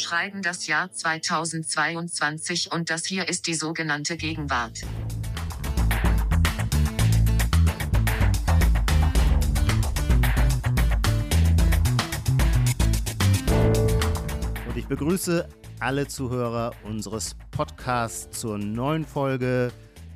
schreiben das Jahr 2022 und das hier ist die sogenannte Gegenwart. Und ich begrüße alle Zuhörer unseres Podcasts zur neuen Folge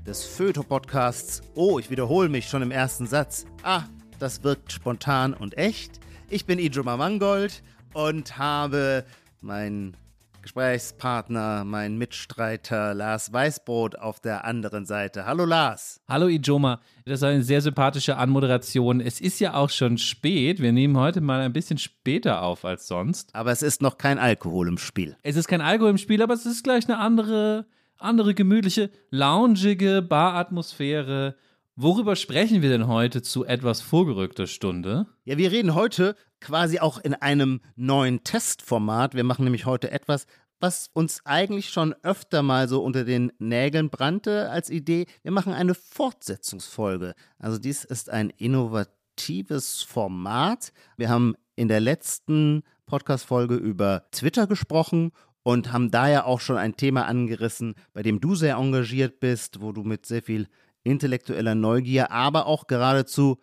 des Föto-Podcasts. Oh, ich wiederhole mich schon im ersten Satz. Ah, das wirkt spontan und echt. Ich bin Ijoma Mangold und habe meinen Gesprächspartner, meinen Mitstreiter Lars Weißbrot auf der anderen Seite. Hallo Lars. Hallo Ijoma, das ist eine sehr sympathische Anmoderation. Es ist ja auch schon spät. Wir nehmen heute mal ein bisschen später auf als sonst. Aber es ist noch kein Alkohol im Spiel. Es ist kein Alkohol im Spiel, aber es ist gleich eine andere, andere gemütliche, loungige Baratmosphäre. Worüber sprechen wir denn heute zu etwas vorgerückter Stunde? Ja, wir reden heute quasi auch in einem neuen Testformat. Wir machen nämlich heute etwas, was uns eigentlich schon öfter mal so unter den Nägeln brannte als Idee. Wir machen eine Fortsetzungsfolge. Also dies ist ein innovatives Format. Wir haben in der letzten Podcast-Folge über Twitter gesprochen und haben da ja auch schon ein Thema angerissen, bei dem du sehr engagiert bist, wo du mit sehr viel intellektueller Neugier, aber auch geradezu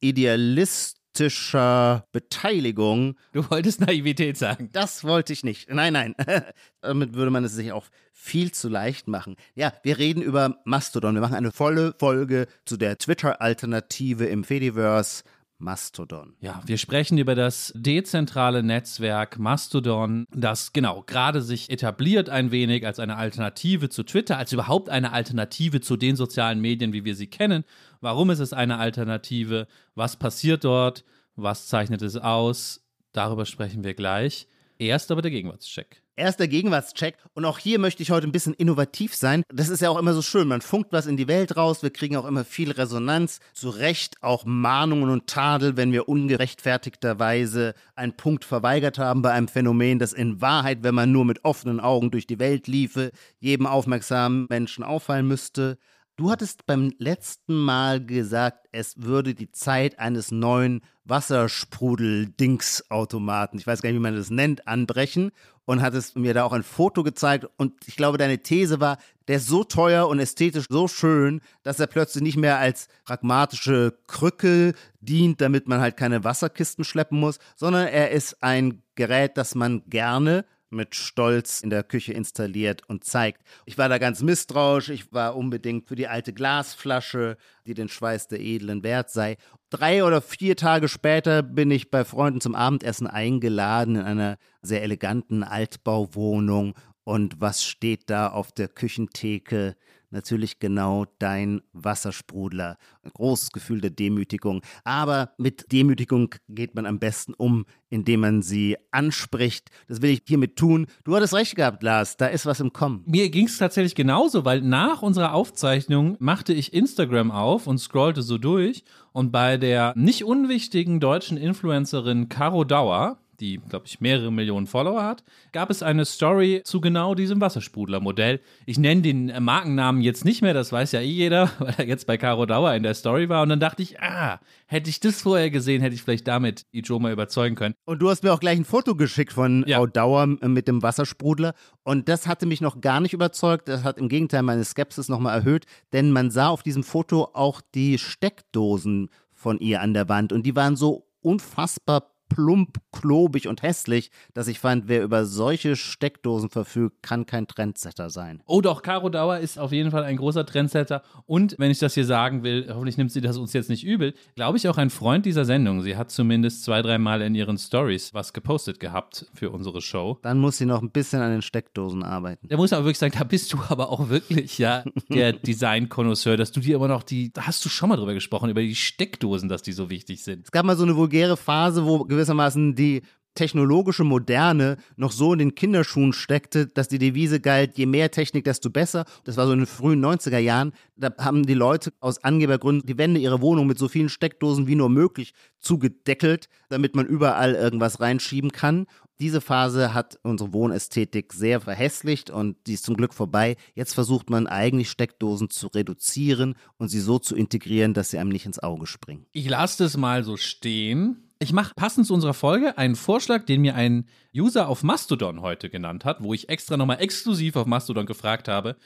idealistischer Beteiligung. Du wolltest Naivität sagen. Das wollte ich nicht. Nein, nein. Damit würde man es sich auch viel zu leicht machen. Ja, wir reden über Mastodon. Wir machen eine volle Folge zu der Twitter-Alternative im Fediverse. Mastodon. Ja, wir sprechen über das dezentrale Netzwerk Mastodon, das genau gerade sich etabliert ein wenig als eine Alternative zu Twitter, als überhaupt eine Alternative zu den sozialen Medien, wie wir sie kennen. Warum ist es eine Alternative? Was passiert dort? Was zeichnet es aus? Darüber sprechen wir gleich. Erst aber der Gegenwartscheck. Erster Gegenwartscheck. Und auch hier möchte ich heute ein bisschen innovativ sein. Das ist ja auch immer so schön. Man funkt was in die Welt raus. Wir kriegen auch immer viel Resonanz. Zu Recht auch Mahnungen und Tadel, wenn wir ungerechtfertigterweise einen Punkt verweigert haben bei einem Phänomen, das in Wahrheit, wenn man nur mit offenen Augen durch die Welt liefe, jedem aufmerksamen Menschen auffallen müsste. Du hattest beim letzten Mal gesagt, es würde die Zeit eines neuen Wassersprudel-Dings-Automaten, ich weiß gar nicht, wie man das nennt, anbrechen und hattest mir da auch ein Foto gezeigt. Und ich glaube, deine These war, der ist so teuer und ästhetisch so schön, dass er plötzlich nicht mehr als pragmatische Krücke dient, damit man halt keine Wasserkisten schleppen muss, sondern er ist ein Gerät, das man gerne mit Stolz in der Küche installiert und zeigt. Ich war da ganz misstrauisch, ich war unbedingt für die alte Glasflasche, die den Schweiß der edlen wert sei. Drei oder vier Tage später bin ich bei Freunden zum Abendessen eingeladen in einer sehr eleganten Altbauwohnung. Und was steht da auf der Küchentheke? Natürlich genau dein Wassersprudler. Ein großes Gefühl der Demütigung. Aber mit Demütigung geht man am besten um, indem man sie anspricht. Das will ich hiermit tun. Du hattest recht gehabt, Lars. Da ist was im Kommen. Mir ging es tatsächlich genauso, weil nach unserer Aufzeichnung machte ich Instagram auf und scrollte so durch. Und bei der nicht unwichtigen deutschen Influencerin Caro Dauer, die, glaube ich, mehrere Millionen Follower hat, gab es eine Story zu genau diesem Wassersprudler-Modell. Ich nenne den Markennamen jetzt nicht mehr, das weiß ja eh jeder, weil er jetzt bei Caro Dauer in der Story war. Und dann dachte ich, ah, hätte ich das vorher gesehen, hätte ich vielleicht damit Ijoma überzeugen können. Und du hast mir auch gleich ein Foto geschickt von ja. Frau Dauer mit dem Wassersprudler. Und das hatte mich noch gar nicht überzeugt. Das hat im Gegenteil meine Skepsis nochmal erhöht, denn man sah auf diesem Foto auch die Steckdosen von ihr an der Wand. Und die waren so unfassbar plump, klobig und hässlich, dass ich fand, wer über solche Steckdosen verfügt, kann kein Trendsetter sein. Oh doch, Caro Dauer ist auf jeden Fall ein großer Trendsetter und wenn ich das hier sagen will, hoffentlich nimmt sie das uns jetzt nicht übel, glaube ich auch ein Freund dieser Sendung. Sie hat zumindest zwei, dreimal in ihren Stories was gepostet gehabt für unsere Show. Dann muss sie noch ein bisschen an den Steckdosen arbeiten. Da muss aber wirklich sagen, da bist du aber auch wirklich ja der Design-Konnoisseur, dass du dir immer noch die, da hast du schon mal drüber gesprochen, über die Steckdosen, dass die so wichtig sind. Es gab mal so eine vulgäre Phase, wo gewissermaßen die technologische Moderne noch so in den Kinderschuhen steckte, dass die Devise galt, je mehr Technik, desto besser. Das war so in den frühen 90er Jahren. Da haben die Leute aus Angebergründen die Wände ihrer Wohnung mit so vielen Steckdosen wie nur möglich zugedeckelt, damit man überall irgendwas reinschieben kann. Diese Phase hat unsere Wohnästhetik sehr verhässlicht und die ist zum Glück vorbei. Jetzt versucht man eigentlich Steckdosen zu reduzieren und sie so zu integrieren, dass sie einem nicht ins Auge springen. Ich lasse das mal so stehen Ich mache passend zu unserer Folge einen Vorschlag, den mir ein User auf Mastodon heute genannt hat, wo ich extra nochmal exklusiv auf Mastodon gefragt habe.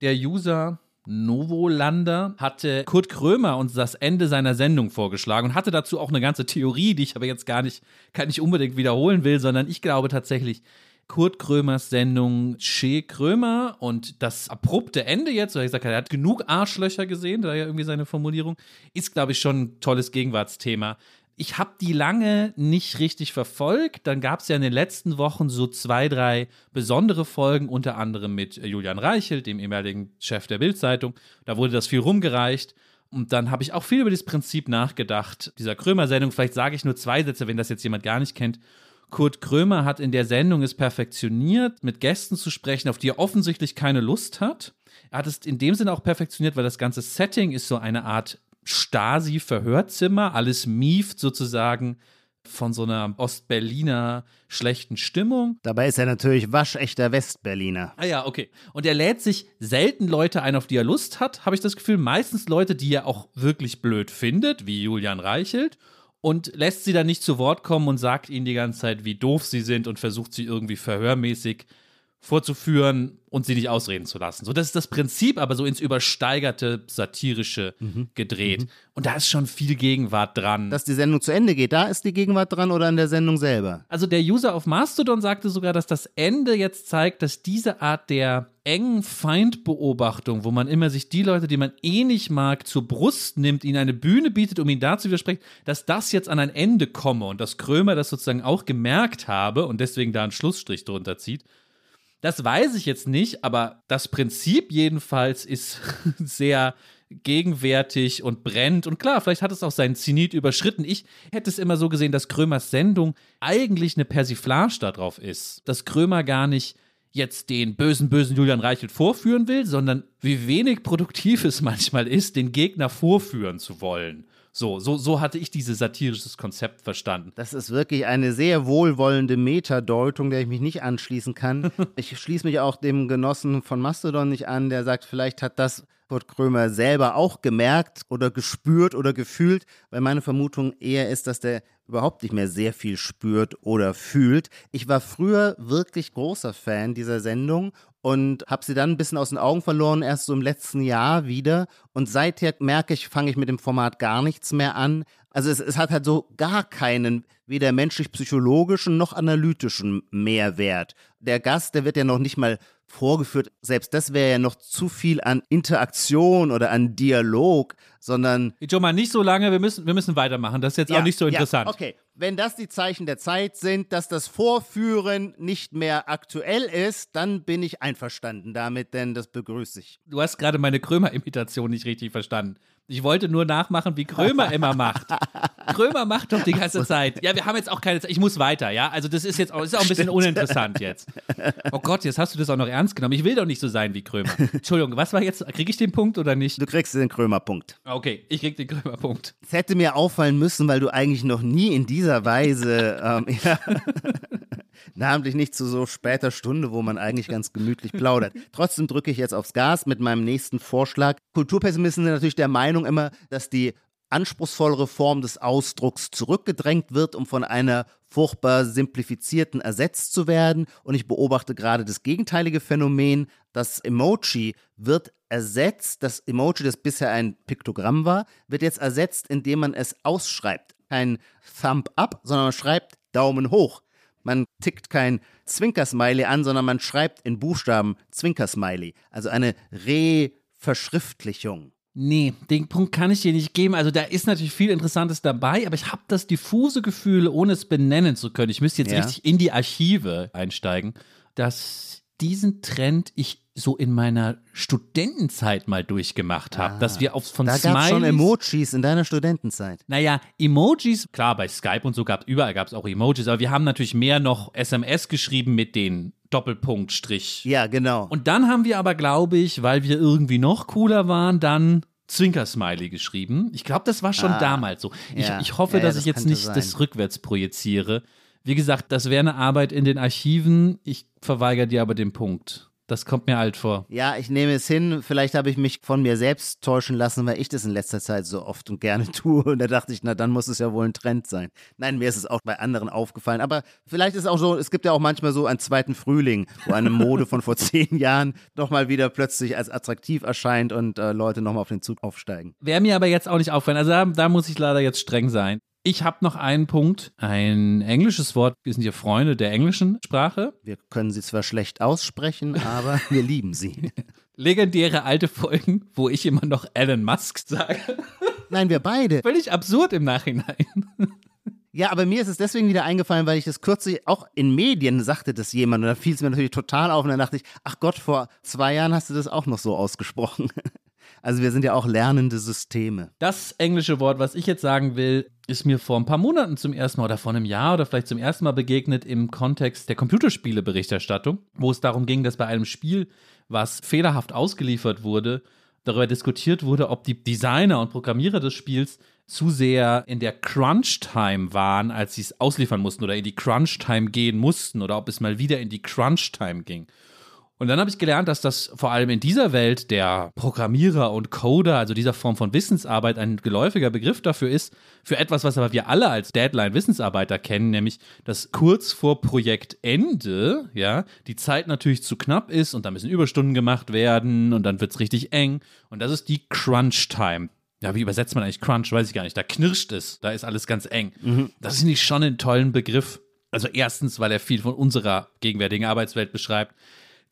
Der User Novolander hatte Kurt Krömer uns das Ende seiner Sendung vorgeschlagen und hatte dazu auch eine ganze Theorie, die ich aber jetzt gar nicht, kann nicht unbedingt wiederholen will, sondern ich glaube tatsächlich, Kurt Krömers Sendung Che Krömer und das abrupte Ende jetzt, weil ich gesagt er hat genug Arschlöcher gesehen, da ja irgendwie seine Formulierung, ist, glaube ich, schon ein tolles Gegenwartsthema. Ich habe die lange nicht richtig verfolgt. Dann gab es ja in den letzten Wochen so zwei, drei besondere Folgen, unter anderem mit Julian Reichelt, dem ehemaligen Chef der Bildzeitung. Da wurde das viel rumgereicht. Und dann habe ich auch viel über das Prinzip nachgedacht, dieser Krömer-Sendung. Vielleicht sage ich nur zwei Sätze, wenn das jetzt jemand gar nicht kennt. Kurt Krömer hat in der Sendung es perfektioniert, mit Gästen zu sprechen, auf die er offensichtlich keine Lust hat. Er hat es in dem Sinne auch perfektioniert, weil das ganze Setting ist so eine Art Stasi-Verhörzimmer. Alles mieft sozusagen von so einer Ostberliner schlechten Stimmung. Dabei ist er natürlich waschechter Westberliner. Ah ja, okay. Und er lädt sich selten Leute ein, auf die er Lust hat, habe ich das Gefühl. Meistens Leute, die er auch wirklich blöd findet, wie Julian Reichelt und lässt sie dann nicht zu Wort kommen und sagt ihnen die ganze Zeit, wie doof sie sind und versucht sie irgendwie verhörmäßig vorzuführen und sie nicht ausreden zu lassen. So, das ist das Prinzip, aber so ins übersteigerte, satirische mhm. gedreht. Mhm. Und da ist schon viel Gegenwart dran. Dass die Sendung zu Ende geht, da ist die Gegenwart dran oder in der Sendung selber? Also der User auf Mastodon sagte sogar, dass das Ende jetzt zeigt, dass diese Art der engen Feindbeobachtung, wo man immer sich die Leute, die man eh nicht mag, zur Brust nimmt, ihnen eine Bühne bietet, um ihnen da zu widersprechen, dass das jetzt an ein Ende komme und dass Krömer das sozusagen auch gemerkt habe und deswegen da einen Schlussstrich drunter zieht. Das weiß ich jetzt nicht, aber das Prinzip jedenfalls ist sehr gegenwärtig und brennt. Und klar, vielleicht hat es auch seinen Zenit überschritten. Ich hätte es immer so gesehen, dass Krömers Sendung eigentlich eine Persiflage darauf ist. Dass Krömer gar nicht jetzt den bösen, bösen Julian Reichelt vorführen will, sondern wie wenig produktiv es manchmal ist, den Gegner vorführen zu wollen. So, so, so hatte ich dieses satirisches Konzept verstanden. Das ist wirklich eine sehr wohlwollende Metadeutung, der ich mich nicht anschließen kann. ich schließe mich auch dem Genossen von Mastodon nicht an, der sagt, vielleicht hat das Kurt Krömer selber auch gemerkt oder gespürt oder gefühlt, weil meine Vermutung eher ist, dass der überhaupt nicht mehr sehr viel spürt oder fühlt. Ich war früher wirklich großer Fan dieser Sendung und habe sie dann ein bisschen aus den Augen verloren, erst so im letzten Jahr wieder. Und seither merke ich, fange ich mit dem Format gar nichts mehr an. Also es, es hat halt so gar keinen, weder menschlich-psychologischen noch analytischen Mehrwert. Der Gast, der wird ja noch nicht mal vorgeführt. Selbst das wäre ja noch zu viel an Interaktion oder an Dialog, sondern. Schon mal nicht so lange, wir müssen, wir müssen weitermachen. Das ist jetzt ja, auch nicht so interessant. Ja, okay, wenn das die Zeichen der Zeit sind, dass das Vorführen nicht mehr aktuell ist, dann bin ich einverstanden damit, denn das begrüße ich. Du hast gerade meine Krömer-Imitation nicht richtig verstanden. Ich wollte nur nachmachen, wie Krömer immer macht. Krömer macht doch die ganze Zeit. Ja, wir haben jetzt auch keine Zeit. Ich muss weiter, ja? Also, das ist jetzt auch, ist auch ein bisschen Stimmt. uninteressant jetzt. Oh Gott, jetzt hast du das auch noch ernst genommen. Ich will doch nicht so sein wie Krömer. Entschuldigung, was war jetzt? Kriege ich den Punkt oder nicht? Du kriegst den Krömer-Punkt. Okay, ich krieg den Krömer-Punkt. Es hätte mir auffallen müssen, weil du eigentlich noch nie in dieser Weise, ähm, ja, namentlich nicht zu so später Stunde, wo man eigentlich ganz gemütlich plaudert. Trotzdem drücke ich jetzt aufs Gas mit meinem nächsten Vorschlag. Kulturpessimisten sind natürlich der Meinung immer, dass die anspruchsvollere Form des Ausdrucks zurückgedrängt wird, um von einer furchtbar simplifizierten ersetzt zu werden. Und ich beobachte gerade das gegenteilige Phänomen. Das Emoji wird ersetzt, das Emoji, das bisher ein Piktogramm war, wird jetzt ersetzt, indem man es ausschreibt. Kein Thumb up, sondern man schreibt Daumen hoch. Man tickt kein Zwinkersmiley an, sondern man schreibt in Buchstaben Zwinkersmiley. Also eine Re-Verschriftlichung. Nee, den Punkt kann ich dir nicht geben. Also da ist natürlich viel Interessantes dabei, aber ich habe das diffuse Gefühl, ohne es benennen zu können, ich müsste jetzt ja. richtig in die Archive einsteigen, dass diesen Trend ich so in meiner Studentenzeit mal durchgemacht habe, ah, dass wir auf von da Smileys... Da schon Emojis in deiner Studentenzeit. Naja, Emojis, klar, bei Skype und so gab überall gab es auch Emojis, aber wir haben natürlich mehr noch SMS geschrieben mit den Doppelpunkt Strich. Ja, genau. Und dann haben wir aber, glaube ich, weil wir irgendwie noch cooler waren, dann Zwinker-Smiley geschrieben. Ich glaube, das war schon ah, damals so. Ich, ja. ich hoffe, ja, dass das ich jetzt nicht sein. das rückwärts projiziere. Wie gesagt, das wäre eine Arbeit in den Archiven. Ich verweigere dir aber den Punkt. Das kommt mir alt vor. Ja, ich nehme es hin. Vielleicht habe ich mich von mir selbst täuschen lassen, weil ich das in letzter Zeit so oft und gerne tue. Und da dachte ich, na, dann muss es ja wohl ein Trend sein. Nein, mir ist es auch bei anderen aufgefallen. Aber vielleicht ist es auch so, es gibt ja auch manchmal so einen zweiten Frühling, wo eine Mode von vor zehn Jahren doch mal wieder plötzlich als attraktiv erscheint und äh, Leute nochmal auf den Zug aufsteigen. Wäre mir aber jetzt auch nicht auffallen. Also da, da muss ich leider jetzt streng sein. Ich habe noch einen Punkt, ein englisches Wort. Wir sind ja Freunde der englischen Sprache. Wir können sie zwar schlecht aussprechen, aber wir lieben sie. Legendäre alte Folgen, wo ich immer noch Elon Musk sage. Nein, wir beide. Völlig absurd im Nachhinein. Ja, aber mir ist es deswegen wieder eingefallen, weil ich das kürzlich auch in Medien sagte das jemand und da fiel es mir natürlich total auf und dann dachte ich, ach Gott, vor zwei Jahren hast du das auch noch so ausgesprochen. Also wir sind ja auch lernende Systeme. Das englische Wort, was ich jetzt sagen will, ist mir vor ein paar Monaten zum ersten Mal oder vor einem Jahr oder vielleicht zum ersten Mal begegnet im Kontext der Computerspieleberichterstattung, wo es darum ging, dass bei einem Spiel, was fehlerhaft ausgeliefert wurde, darüber diskutiert wurde, ob die Designer und Programmierer des Spiels zu sehr in der Crunch-Time waren, als sie es ausliefern mussten oder in die Crunch-Time gehen mussten oder ob es mal wieder in die Crunch-Time ging. Und dann habe ich gelernt, dass das vor allem in dieser Welt der Programmierer und Coder, also dieser Form von Wissensarbeit, ein geläufiger Begriff dafür ist, für etwas, was aber wir alle als Deadline-Wissensarbeiter kennen, nämlich, dass kurz vor Projektende, ja, die Zeit natürlich zu knapp ist und da müssen Überstunden gemacht werden und dann wird es richtig eng. Und das ist die Crunch-Time. Ja, wie übersetzt man eigentlich Crunch? Weiß ich gar nicht. Da knirscht es, da ist alles ganz eng. Mhm. Das ist nicht schon ein tollen Begriff. Also erstens, weil er viel von unserer gegenwärtigen Arbeitswelt beschreibt.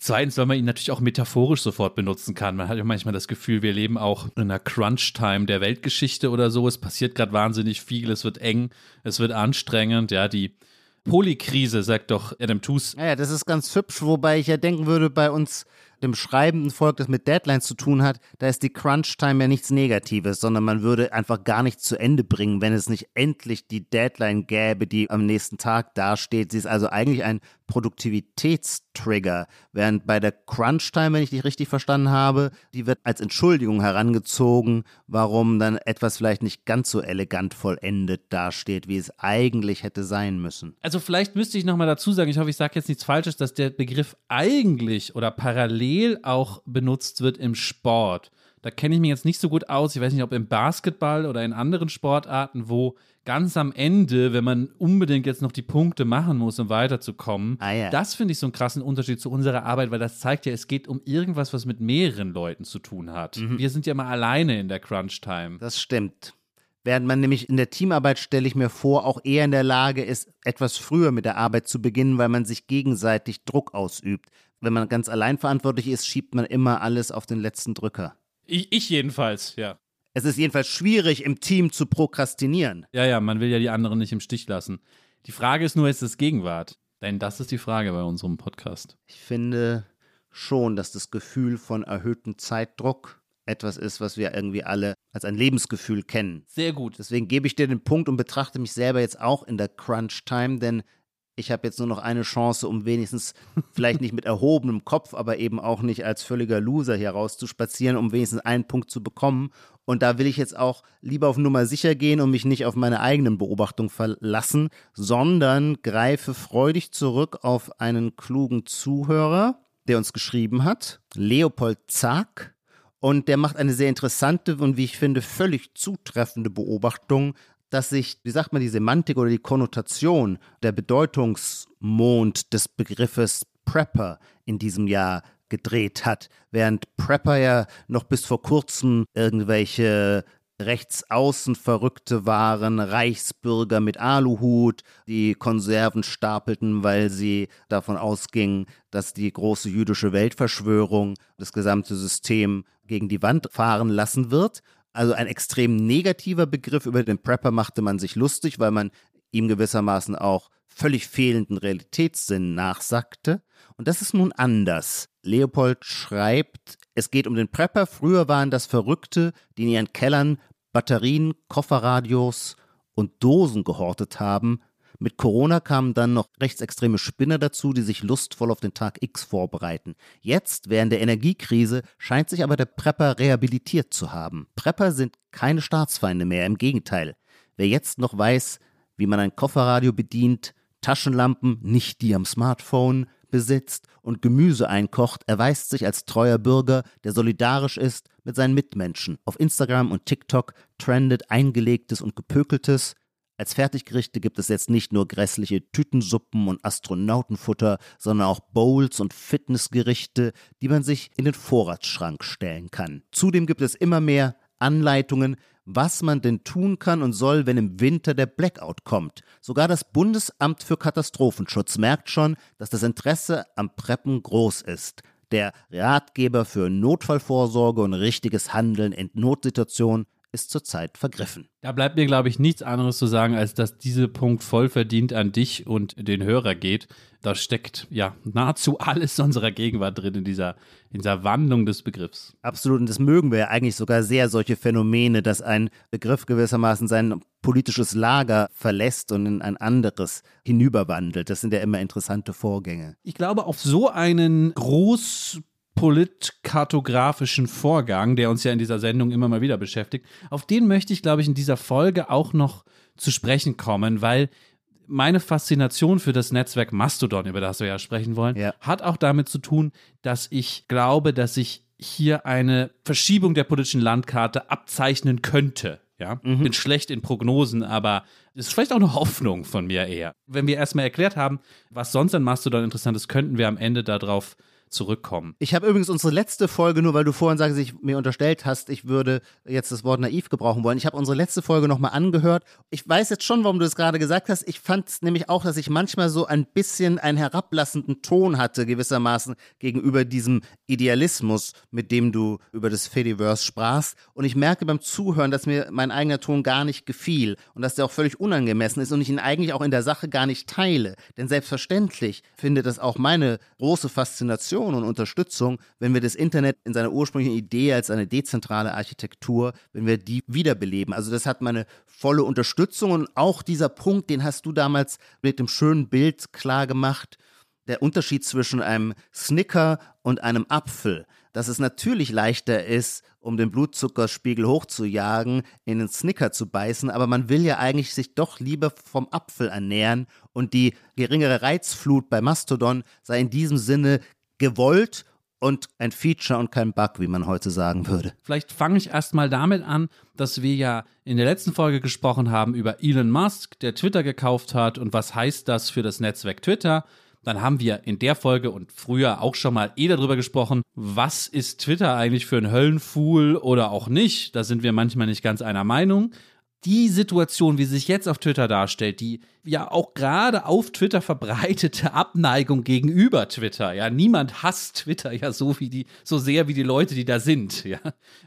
Zweitens, weil man ihn natürlich auch metaphorisch sofort benutzen kann. Man hat ja manchmal das Gefühl, wir leben auch in einer Crunch-Time der Weltgeschichte oder so. Es passiert gerade wahnsinnig viel, es wird eng, es wird anstrengend. Ja, die Polykrise, sagt doch Adam Tooze. Ja, das ist ganz hübsch, wobei ich ja denken würde, bei uns dem schreibenden Volk, das mit Deadlines zu tun hat, da ist die Crunch-Time ja nichts Negatives, sondern man würde einfach gar nichts zu Ende bringen, wenn es nicht endlich die Deadline gäbe, die am nächsten Tag dasteht. Sie ist also eigentlich ein Produktivitätstrigger, während bei der Crunch-Time, wenn ich dich richtig verstanden habe, die wird als Entschuldigung herangezogen, warum dann etwas vielleicht nicht ganz so elegant vollendet dasteht, wie es eigentlich hätte sein müssen. Also vielleicht müsste ich nochmal dazu sagen, ich hoffe, ich sage jetzt nichts Falsches, dass der Begriff eigentlich oder parallel auch benutzt wird im Sport. Da kenne ich mich jetzt nicht so gut aus. Ich weiß nicht, ob im Basketball oder in anderen Sportarten, wo ganz am Ende, wenn man unbedingt jetzt noch die Punkte machen muss, um weiterzukommen, ah, ja. das finde ich so einen krassen Unterschied zu unserer Arbeit, weil das zeigt ja, es geht um irgendwas, was mit mehreren Leuten zu tun hat. Mhm. Wir sind ja mal alleine in der Crunch-Time. Das stimmt. Während man nämlich in der Teamarbeit, stelle ich mir vor, auch eher in der Lage ist, etwas früher mit der Arbeit zu beginnen, weil man sich gegenseitig Druck ausübt wenn man ganz allein verantwortlich ist, schiebt man immer alles auf den letzten Drücker. Ich, ich jedenfalls, ja. Es ist jedenfalls schwierig, im Team zu prokrastinieren. Ja, ja, man will ja die anderen nicht im Stich lassen. Die Frage ist nur, ist es Gegenwart? Denn das ist die Frage bei unserem Podcast. Ich finde schon, dass das Gefühl von erhöhtem Zeitdruck etwas ist, was wir irgendwie alle als ein Lebensgefühl kennen. Sehr gut. Deswegen gebe ich dir den Punkt und betrachte mich selber jetzt auch in der Crunch-Time, denn ich habe jetzt nur noch eine Chance, um wenigstens vielleicht nicht mit erhobenem Kopf, aber eben auch nicht als völliger Loser hier rauszuspazieren, um wenigstens einen Punkt zu bekommen. Und da will ich jetzt auch lieber auf Nummer sicher gehen und mich nicht auf meine eigenen Beobachtungen verlassen, sondern greife freudig zurück auf einen klugen Zuhörer, der uns geschrieben hat, Leopold Zack. Und der macht eine sehr interessante und wie ich finde völlig zutreffende Beobachtung dass sich, wie sagt man, die Semantik oder die Konnotation, der Bedeutungsmond des Begriffes Prepper in diesem Jahr gedreht hat, während Prepper ja noch bis vor kurzem irgendwelche rechtsaußen Verrückte waren, Reichsbürger mit Aluhut, die Konserven stapelten, weil sie davon ausgingen, dass die große jüdische Weltverschwörung das gesamte System gegen die Wand fahren lassen wird. Also ein extrem negativer Begriff. Über den Prepper machte man sich lustig, weil man ihm gewissermaßen auch völlig fehlenden Realitätssinn nachsagte. Und das ist nun anders. Leopold schreibt, es geht um den Prepper. Früher waren das Verrückte, die in ihren Kellern Batterien, Kofferradios und Dosen gehortet haben, mit Corona kamen dann noch rechtsextreme Spinner dazu, die sich lustvoll auf den Tag X vorbereiten. Jetzt, während der Energiekrise, scheint sich aber der Prepper rehabilitiert zu haben. Prepper sind keine Staatsfeinde mehr, im Gegenteil. Wer jetzt noch weiß, wie man ein Kofferradio bedient, Taschenlampen, nicht die am Smartphone, besitzt und Gemüse einkocht, erweist sich als treuer Bürger, der solidarisch ist mit seinen Mitmenschen. Auf Instagram und TikTok trendet eingelegtes und gepökeltes. Als Fertiggerichte gibt es jetzt nicht nur grässliche Tütensuppen und Astronautenfutter, sondern auch Bowls und Fitnessgerichte, die man sich in den Vorratsschrank stellen kann. Zudem gibt es immer mehr Anleitungen, was man denn tun kann und soll, wenn im Winter der Blackout kommt. Sogar das Bundesamt für Katastrophenschutz merkt schon, dass das Interesse am Preppen groß ist. Der Ratgeber für Notfallvorsorge und richtiges Handeln in Notsituationen ist zurzeit vergriffen. Da bleibt mir, glaube ich, nichts anderes zu sagen, als dass dieser Punkt voll verdient an dich und den Hörer geht. Da steckt ja nahezu alles unserer Gegenwart drin in dieser, in dieser Wandlung des Begriffs. Absolut, und das mögen wir ja eigentlich sogar sehr, solche Phänomene, dass ein Begriff gewissermaßen sein politisches Lager verlässt und in ein anderes hinüberwandelt. Das sind ja immer interessante Vorgänge. Ich glaube, auf so einen groß politkartografischen Vorgang, der uns ja in dieser Sendung immer mal wieder beschäftigt, auf den möchte ich, glaube ich, in dieser Folge auch noch zu sprechen kommen, weil meine Faszination für das Netzwerk Mastodon, über das wir ja sprechen wollen, Ja. hat auch damit zu tun, dass ich glaube, dass sich hier eine Verschiebung der politischen Landkarte abzeichnen könnte. Ja, bin schlecht in Prognosen, aber es ist vielleicht auch eine Hoffnung von mir eher. Wenn wir erstmal erklärt haben, was sonst an Mastodon interessant ist, könnten wir am Ende darauf zurückkommen. Ich habe übrigens unsere letzte Folge, nur weil du vorhin sagst, ich mir unterstellt hast, ich würde jetzt das Wort naiv gebrauchen wollen. Ich habe unsere letzte Folge nochmal angehört. Ich weiß jetzt schon, warum du es gerade gesagt hast. Ich fand es nämlich auch, dass ich manchmal so ein bisschen einen herablassenden Ton hatte, gewissermaßen gegenüber diesem Idealismus, mit dem du über das Fediverse sprachst. Und ich merke beim Zuhören, dass mir mein eigener Ton gar nicht gefiel und dass der auch völlig unangemessen ist und ich ihn eigentlich auch in der Sache gar nicht teile. Denn selbstverständlich findet das auch meine große Faszination und Unterstützung, wenn wir das Internet in seiner ursprünglichen Idee als eine dezentrale Architektur, wenn wir die wiederbeleben. Also das hat meine volle Unterstützung und auch dieser Punkt, den hast du damals mit dem schönen Bild klar gemacht, der Unterschied zwischen einem Snicker und einem Apfel, dass es natürlich leichter ist, um den Blutzuckerspiegel hochzujagen, in den Snicker zu beißen, aber man will ja eigentlich sich doch lieber vom Apfel ernähren und die geringere Reizflut bei Mastodon sei in diesem Sinne gewollt und ein Feature und kein Bug, wie man heute sagen würde. Vielleicht fange ich erstmal damit an, dass wir ja in der letzten Folge gesprochen haben über Elon Musk, der Twitter gekauft hat und was heißt das für das Netzwerk Twitter. Dann haben wir in der Folge und früher auch schon mal eh darüber gesprochen, was ist Twitter eigentlich für ein Höllenfuhl oder auch nicht. Da sind wir manchmal nicht ganz einer Meinung. Die Situation, wie sie sich jetzt auf Twitter darstellt, die ja auch gerade auf Twitter verbreitete Abneigung gegenüber Twitter, ja, niemand hasst Twitter ja so wie die, so sehr wie die Leute, die da sind, ja,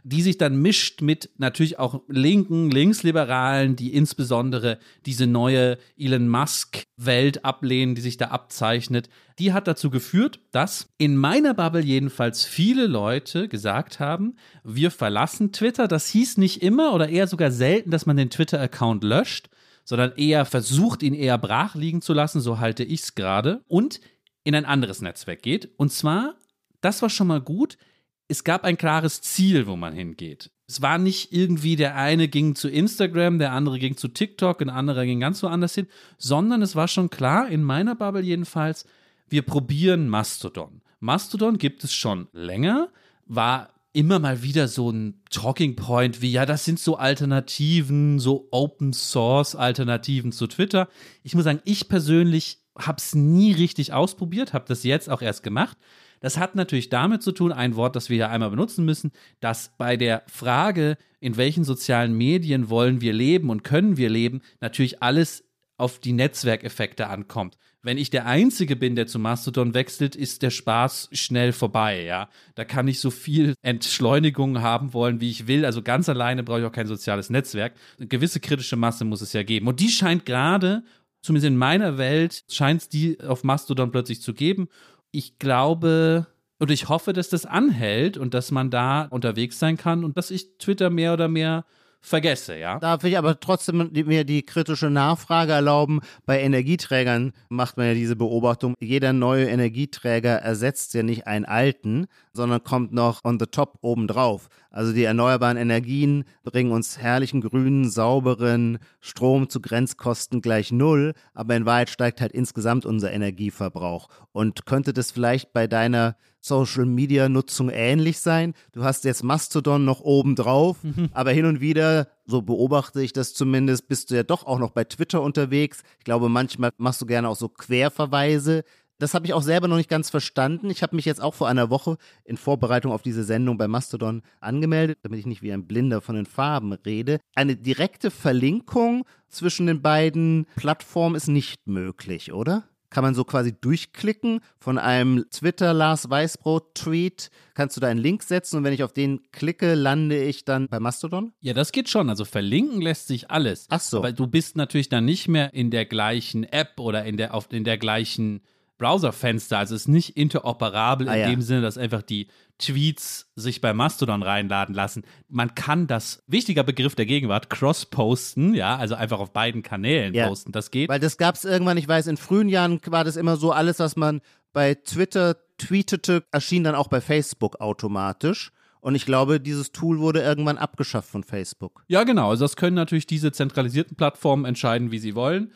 die sich dann mischt mit natürlich auch linken, linksliberalen, die insbesondere diese neue Elon Musk Welt ablehnen, die sich da abzeichnet, die hat dazu geführt, dass in meiner Bubble jedenfalls viele Leute gesagt haben, wir verlassen Twitter. Das hieß nicht immer oder eher sogar selten, dass man den Twitter-Account löscht, sondern eher versucht, ihn eher brach liegen zu lassen, so halte ich es gerade, und in ein anderes Netzwerk geht. Und zwar, das war schon mal gut, es gab ein klares Ziel, wo man hingeht. Es war nicht irgendwie, der eine ging zu Instagram, der andere ging zu TikTok, ein anderer ging ganz woanders hin, sondern es war schon klar, in meiner Bubble jedenfalls, wir probieren Mastodon. Mastodon gibt es schon länger, war immer mal wieder so ein Talking Point wie, ja, das sind so Alternativen, so Open Source Alternativen zu Twitter. Ich muss sagen, ich persönlich habe es nie richtig ausprobiert, habe das jetzt auch erst gemacht. Das hat natürlich damit zu tun, ein Wort, das wir ja einmal benutzen müssen, dass bei der Frage, in welchen sozialen Medien wollen wir leben und können wir leben, natürlich alles auf die Netzwerkeffekte ankommt. Wenn ich der Einzige bin, der zu Mastodon wechselt, ist der Spaß schnell vorbei, ja. Da kann ich so viel Entschleunigung haben wollen, wie ich will. Also ganz alleine brauche ich auch kein soziales Netzwerk. Eine gewisse kritische Masse muss es ja geben. Und die scheint gerade, zumindest in meiner Welt, scheint es die auf Mastodon plötzlich zu geben. Ich glaube, und ich hoffe, dass das anhält und dass man da unterwegs sein kann und dass ich Twitter mehr oder mehr vergesse, ja. Darf ich aber trotzdem mir die kritische Nachfrage erlauben? Bei Energieträgern macht man ja diese Beobachtung, jeder neue Energieträger ersetzt ja nicht einen alten, sondern kommt noch on the top obendrauf. Also die erneuerbaren Energien bringen uns herrlichen, grünen, sauberen Strom zu Grenzkosten gleich null, aber in Wahrheit steigt halt insgesamt unser Energieverbrauch. Und könnte das vielleicht bei deiner Social Media Nutzung ähnlich sein? Du hast jetzt Mastodon noch oben drauf, aber hin und wieder, so beobachte ich das zumindest, bist du ja doch auch noch bei Twitter unterwegs. Ich glaube, manchmal machst du gerne auch so Querverweise. Das habe ich auch selber noch nicht ganz verstanden. Ich habe mich jetzt auch vor einer Woche in Vorbereitung auf diese Sendung bei Mastodon angemeldet, damit ich nicht wie ein Blinder von den Farben rede. Eine direkte Verlinkung zwischen den beiden Plattformen ist nicht möglich, oder? Kann man so quasi durchklicken von einem Twitter Lars Weißbrot Tweet, kannst du da einen Link setzen und wenn ich auf den klicke, lande ich dann bei Mastodon? Ja, das geht schon. Also verlinken lässt sich alles. Ach so. Aber du bist natürlich dann nicht mehr in der gleichen App oder in der, auf, in der gleichen Browserfenster. Also es ist nicht interoperabel Ah, in ja. dem Sinne, dass einfach die Tweets sich bei Mastodon reinladen lassen. Man kann das, wichtiger Begriff der Gegenwart, cross-posten, ja, also einfach auf beiden Kanälen Ja. posten. Das geht. Weil das gab es irgendwann, ich weiß, in frühen Jahren war das immer so, alles, was man bei Twitter tweetete, erschien dann auch bei Facebook automatisch. Und ich glaube, dieses Tool wurde irgendwann abgeschafft von Facebook. Ja, genau. Also das können natürlich diese zentralisierten Plattformen entscheiden, wie sie wollen.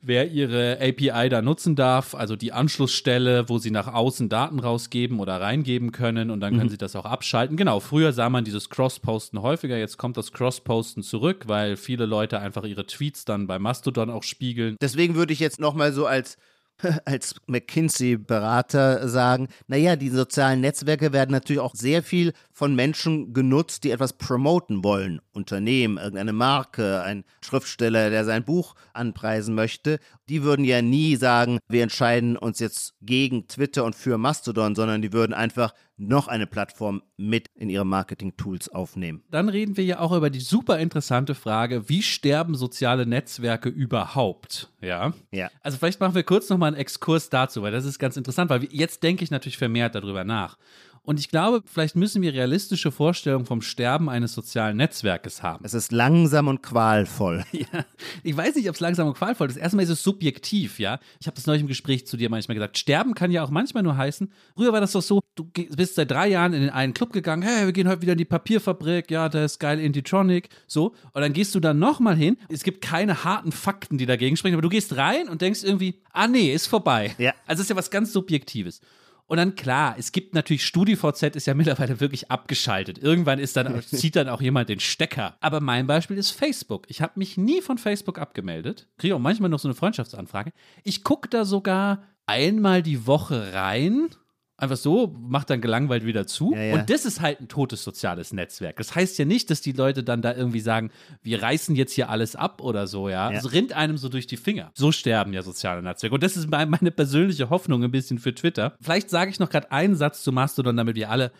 Wer ihre API da nutzen darf, also die Anschlussstelle, wo sie nach außen Daten rausgeben oder reingeben können und dann können sie das auch abschalten. Genau, früher sah man dieses Cross-Posten häufiger, jetzt kommt das Cross-Posten zurück, weil viele Leute einfach ihre Tweets dann bei Mastodon auch spiegeln. Deswegen würde ich jetzt nochmal so als, als McKinsey-Berater sagen, naja, die sozialen Netzwerke werden natürlich auch sehr viel von Menschen genutzt, die etwas promoten wollen. Unternehmen, irgendeine Marke, ein Schriftsteller, der sein Buch anpreisen möchte. Die würden ja nie sagen, wir entscheiden uns jetzt gegen Twitter und für Mastodon, sondern die würden einfach noch eine Plattform mit in ihre Marketing-Tools aufnehmen. Dann reden wir ja auch über die super interessante Frage, wie sterben soziale Netzwerke überhaupt? Ja. Ja. Also vielleicht machen wir kurz nochmal einen Exkurs dazu, weil das ist ganz interessant, weil jetzt denke ich natürlich vermehrt darüber nach. Und ich glaube, vielleicht müssen wir realistische Vorstellungen vom Sterben eines sozialen Netzwerkes haben. Es ist langsam und qualvoll. Ja, ich weiß nicht, ob es langsam und qualvoll ist. Erstmal ist es subjektiv, ja. Ich habe das neulich im Gespräch zu dir manchmal gesagt. Sterben kann ja auch manchmal nur heißen. Früher war das doch so, du bist seit drei Jahren in einen Club gegangen, hey, wir gehen heute wieder in die Papierfabrik, ja, da ist geil Inditronic, so. Und dann gehst du dann nochmal hin. Es gibt keine harten Fakten, die dagegen sprechen, aber du gehst rein und denkst irgendwie, ah nee, ist vorbei. Ja. Also es ist ja was ganz Subjektives. Und dann klar, es gibt natürlich StudiVZ ist ja mittlerweile wirklich abgeschaltet. Irgendwann ist dann zieht dann auch jemand den Stecker. Aber mein Beispiel ist Facebook. Ich habe mich nie von Facebook abgemeldet. Kriege auch manchmal noch so eine Freundschaftsanfrage. Ich gucke da sogar einmal die Woche rein. Einfach so, macht dann gelangweilt wieder zu. Ja, ja. Und das ist halt ein totes soziales Netzwerk. Das heißt ja nicht, dass die Leute dann da irgendwie sagen, wir reißen jetzt hier alles ab oder so, ja. Ja. Es rinnt einem so durch die Finger. So sterben ja soziale Netzwerke. Und das ist mein- meine persönliche Hoffnung ein bisschen für Twitter. Vielleicht sage ich noch gerade einen Satz zu Mastodon, damit wir alle,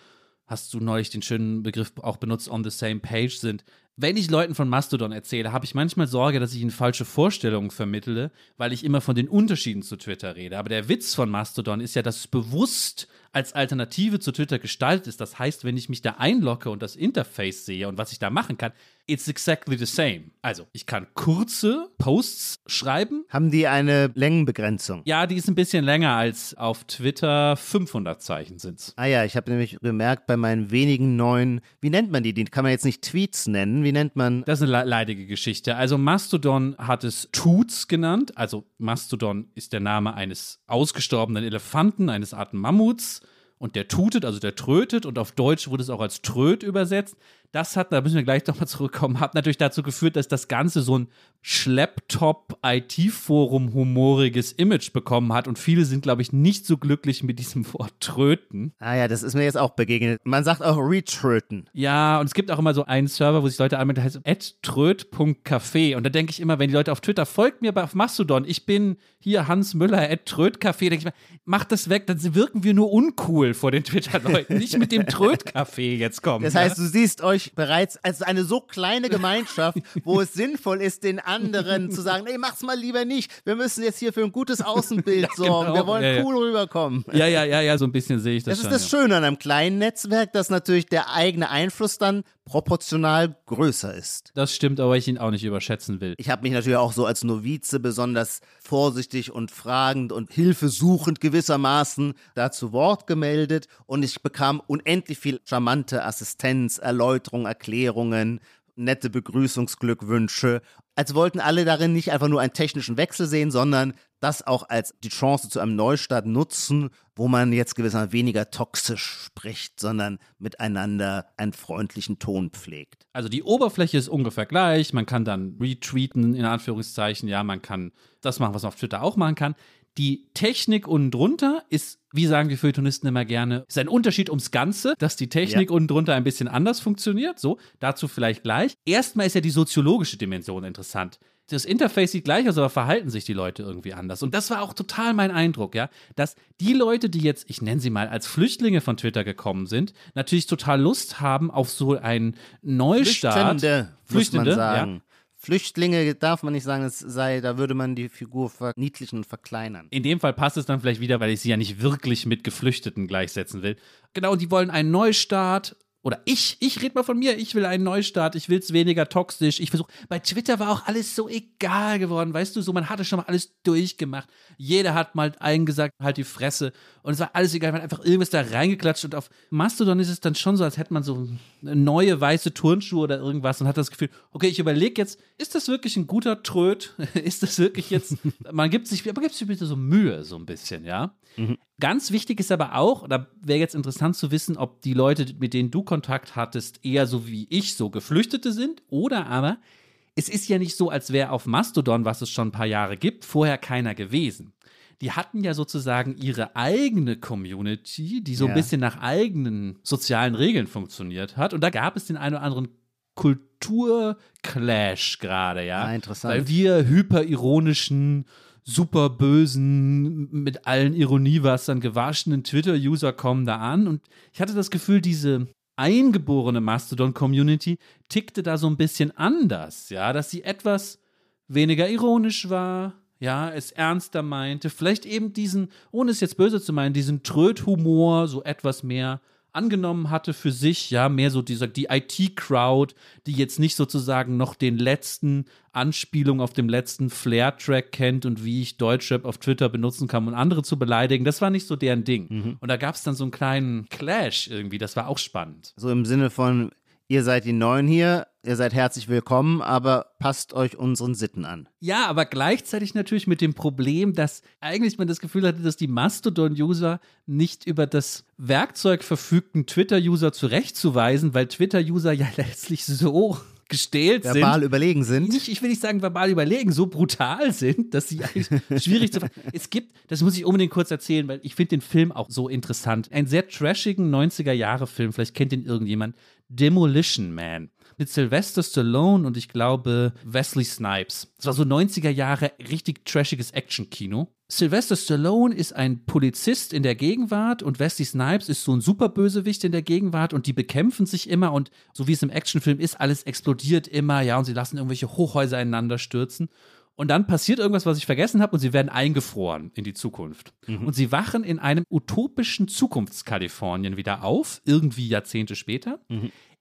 hast du neulich den schönen Begriff auch benutzt, on the same page sind. Wenn ich Leuten von Mastodon erzähle, habe ich manchmal Sorge, dass ich ihnen falsche Vorstellungen vermittle, weil ich immer von den Unterschieden zu Twitter rede. Aber der Witz von Mastodon ist ja, dass es bewusst als Alternative zu Twitter gestaltet ist. Das heißt, wenn ich mich da einlogge und das Interface sehe und was ich da machen kann, it's exactly the same. Also, ich kann kurze Posts schreiben. Haben die eine Längenbegrenzung? Ja, die ist ein bisschen länger als auf Twitter. 500 Zeichen sind's. Ah ja, ich habe nämlich gemerkt, bei meinen wenigen neuen, wie nennt man die? Die kann man jetzt nicht Tweets nennen. Wie nennt man? Das ist eine le- leidige Geschichte. Also Mastodon hat es Toots genannt. Also Mastodon ist der Name eines ausgestorbenen Elefanten, eines Art Mammuts. Und der tutet, also der trötet. Und auf Deutsch wurde es auch als Tröt übersetzt. Das hat, da müssen wir gleich nochmal zurückkommen, hat natürlich dazu geführt, dass das Ganze so ein Schlepptop-IT-Forum-humoriges Image bekommen hat. Und viele sind, glaube ich, nicht so glücklich mit diesem Wort tröten. Ah ja, das ist mir jetzt auch begegnet. Man sagt auch retröten. Ja, und es gibt auch immer so einen Server, wo sich Leute anmelden, der heißt tröd.café. Und da denke ich immer, wenn die Leute auf Twitter, folgt mir bei auf Mastodon, ich bin hier Hans Müller at trödcafé, denke ich mir, mach das weg, dann wirken wir nur uncool vor den Twitter-Leuten. Nicht mit dem Trödcafé jetzt kommen. Das ja? heißt, du siehst euch euch bereits als eine so kleine Gemeinschaft, wo es sinnvoll ist, den anderen zu sagen, nee, mach's mal lieber nicht. Wir müssen jetzt hier für ein gutes Außenbild sorgen. genau. Wir wollen Ja, ja. cool rüberkommen. Ja, ja, ja, ja, so ein bisschen sehe ich das, Das ist das. Schöne an einem kleinen Netzwerk, dass natürlich der eigene Einfluss dann proportional größer ist. Das stimmt, aber ich ihn auch nicht überschätzen will. Ich habe mich natürlich auch so als Novize besonders vorsichtig und fragend und hilfesuchend gewissermaßen da zu Wort gemeldet und ich bekam unendlich viel charmante Assistenz, Erläuterung, Erklärungen, nette Begrüßungsglückwünsche. Als wollten alle darin nicht einfach nur einen technischen Wechsel sehen, sondern das auch als die Chance zu einem Neustart nutzen, wo man jetzt gewissermaßen weniger toxisch spricht, sondern miteinander einen freundlichen Ton pflegt. Also die Oberfläche ist ungefähr gleich. Man kann dann retweeten, in Anführungszeichen. Ja, man kann das machen, was man auf Twitter auch machen kann. Die Technik unten drunter ist, wie sagen die Feuilletonisten immer gerne, ist ein Unterschied ums Ganze, dass die Technik Ja. unten drunter ein bisschen anders funktioniert. So, dazu vielleicht gleich. Erstmal ist ja die soziologische Dimension interessant. Das Interface sieht gleich aus, aber verhalten sich die Leute irgendwie anders. Und das war auch total mein Eindruck, ja, dass die Leute, die jetzt, ich nenne sie mal, als Flüchtlinge von Twitter gekommen sind, natürlich total Lust haben auf so einen Neustart. Flüchtende, Flüchtende, muss man sagen. ja. Flüchtlinge darf man nicht sagen, es sei, da würde man die Figur verniedlichen und verkleinern. In dem Fall passt es dann vielleicht wieder, weil ich sie ja nicht wirklich mit Geflüchteten gleichsetzen will. Genau, die wollen einen Neustart. Oder ich, ich rede mal von mir, ich will einen Neustart, ich will es weniger toxisch. Ich versuche, bei Twitter war auch alles so egal geworden, weißt du, so man hatte schon mal alles durchgemacht. Jeder hat mal eingesagt, halt die Fresse. Und es war alles egal, man hat einfach irgendwas da reingeklatscht. Und auf Mastodon ist es dann schon so, als hätte man so neue weiße Turnschuhe oder irgendwas und hat das Gefühl, okay, ich überlege jetzt, ist das wirklich ein guter Tröd? ist das wirklich jetzt, man gibt sich, aber gibt sich bitte so Mühe, so ein bisschen, ja? Ganz wichtig ist aber auch, da wäre jetzt interessant zu wissen, ob die Leute, mit denen du Kontakt hattest, eher so wie ich, so Geflüchtete sind oder aber es ist ja nicht so, als wäre auf Mastodon, was es schon ein paar Jahre gibt, vorher keiner gewesen. Die hatten ja sozusagen ihre eigene Community, die so ein Ja. bisschen nach eigenen sozialen Regeln funktioniert hat. Und da gab es den einen oder anderen Kulturclash gerade, ja. Ah, interessant. Weil wir hyperironischen, super bösen, mit allen Ironiewassern gewaschenen Twitter-User kommen da an. Und ich hatte das Gefühl, diese eingeborene Mastodon-Community tickte da so ein bisschen anders, ja, dass sie etwas weniger ironisch war, ja, es ernster meinte, vielleicht eben diesen, ohne es jetzt böse zu meinen, diesen Tröd-Humor so etwas mehr angenommen hatte für sich, ja, mehr so dieser, die IT-Crowd, die jetzt nicht sozusagen noch den letzten Anspielung auf dem letzten Flair-Track kennt und wie ich Deutschrap auf Twitter benutzen kann, um andere zu beleidigen. Das war nicht so deren Ding. Und da gab es dann so einen kleinen Clash irgendwie, das war auch spannend. So im Sinne von, ihr seid die Neuen hier, ihr seid herzlich willkommen, aber passt euch unseren Sitten an. Ja, aber gleichzeitig natürlich mit dem Problem, dass eigentlich man das Gefühl hatte, dass die Mastodon-User nicht über das Werkzeug verfügten Twitter-User zurechtzuweisen, weil Twitter-User ja letztlich so gestählt Verbal sind. überlegen sind. Nicht, ich will nicht sagen verbal überlegen, so brutal sind, dass sie eigentlich schwierig zu ver- Es gibt, das muss ich unbedingt kurz erzählen, weil ich finde den Film auch so interessant. Einen sehr trashigen 90er-Jahre-Film, vielleicht kennt ihn irgendjemand, Demolition Man. Mit Sylvester Stallone und ich glaube Wesley Snipes. Das war so 90er Jahre richtig trashiges Action-Kino. Sylvester Stallone ist ein Polizist in der Gegenwart und Wesley Snipes ist so ein Superbösewicht in der Gegenwart und die bekämpfen sich immer und so wie es im Actionfilm ist, alles explodiert immer, ja, und sie lassen irgendwelche Hochhäuser ineinander stürzen. Und dann passiert irgendwas, was ich vergessen habe, und sie werden eingefroren in die Zukunft. Und sie wachen in einem utopischen Zukunftskalifornien wieder auf, irgendwie Jahrzehnte später,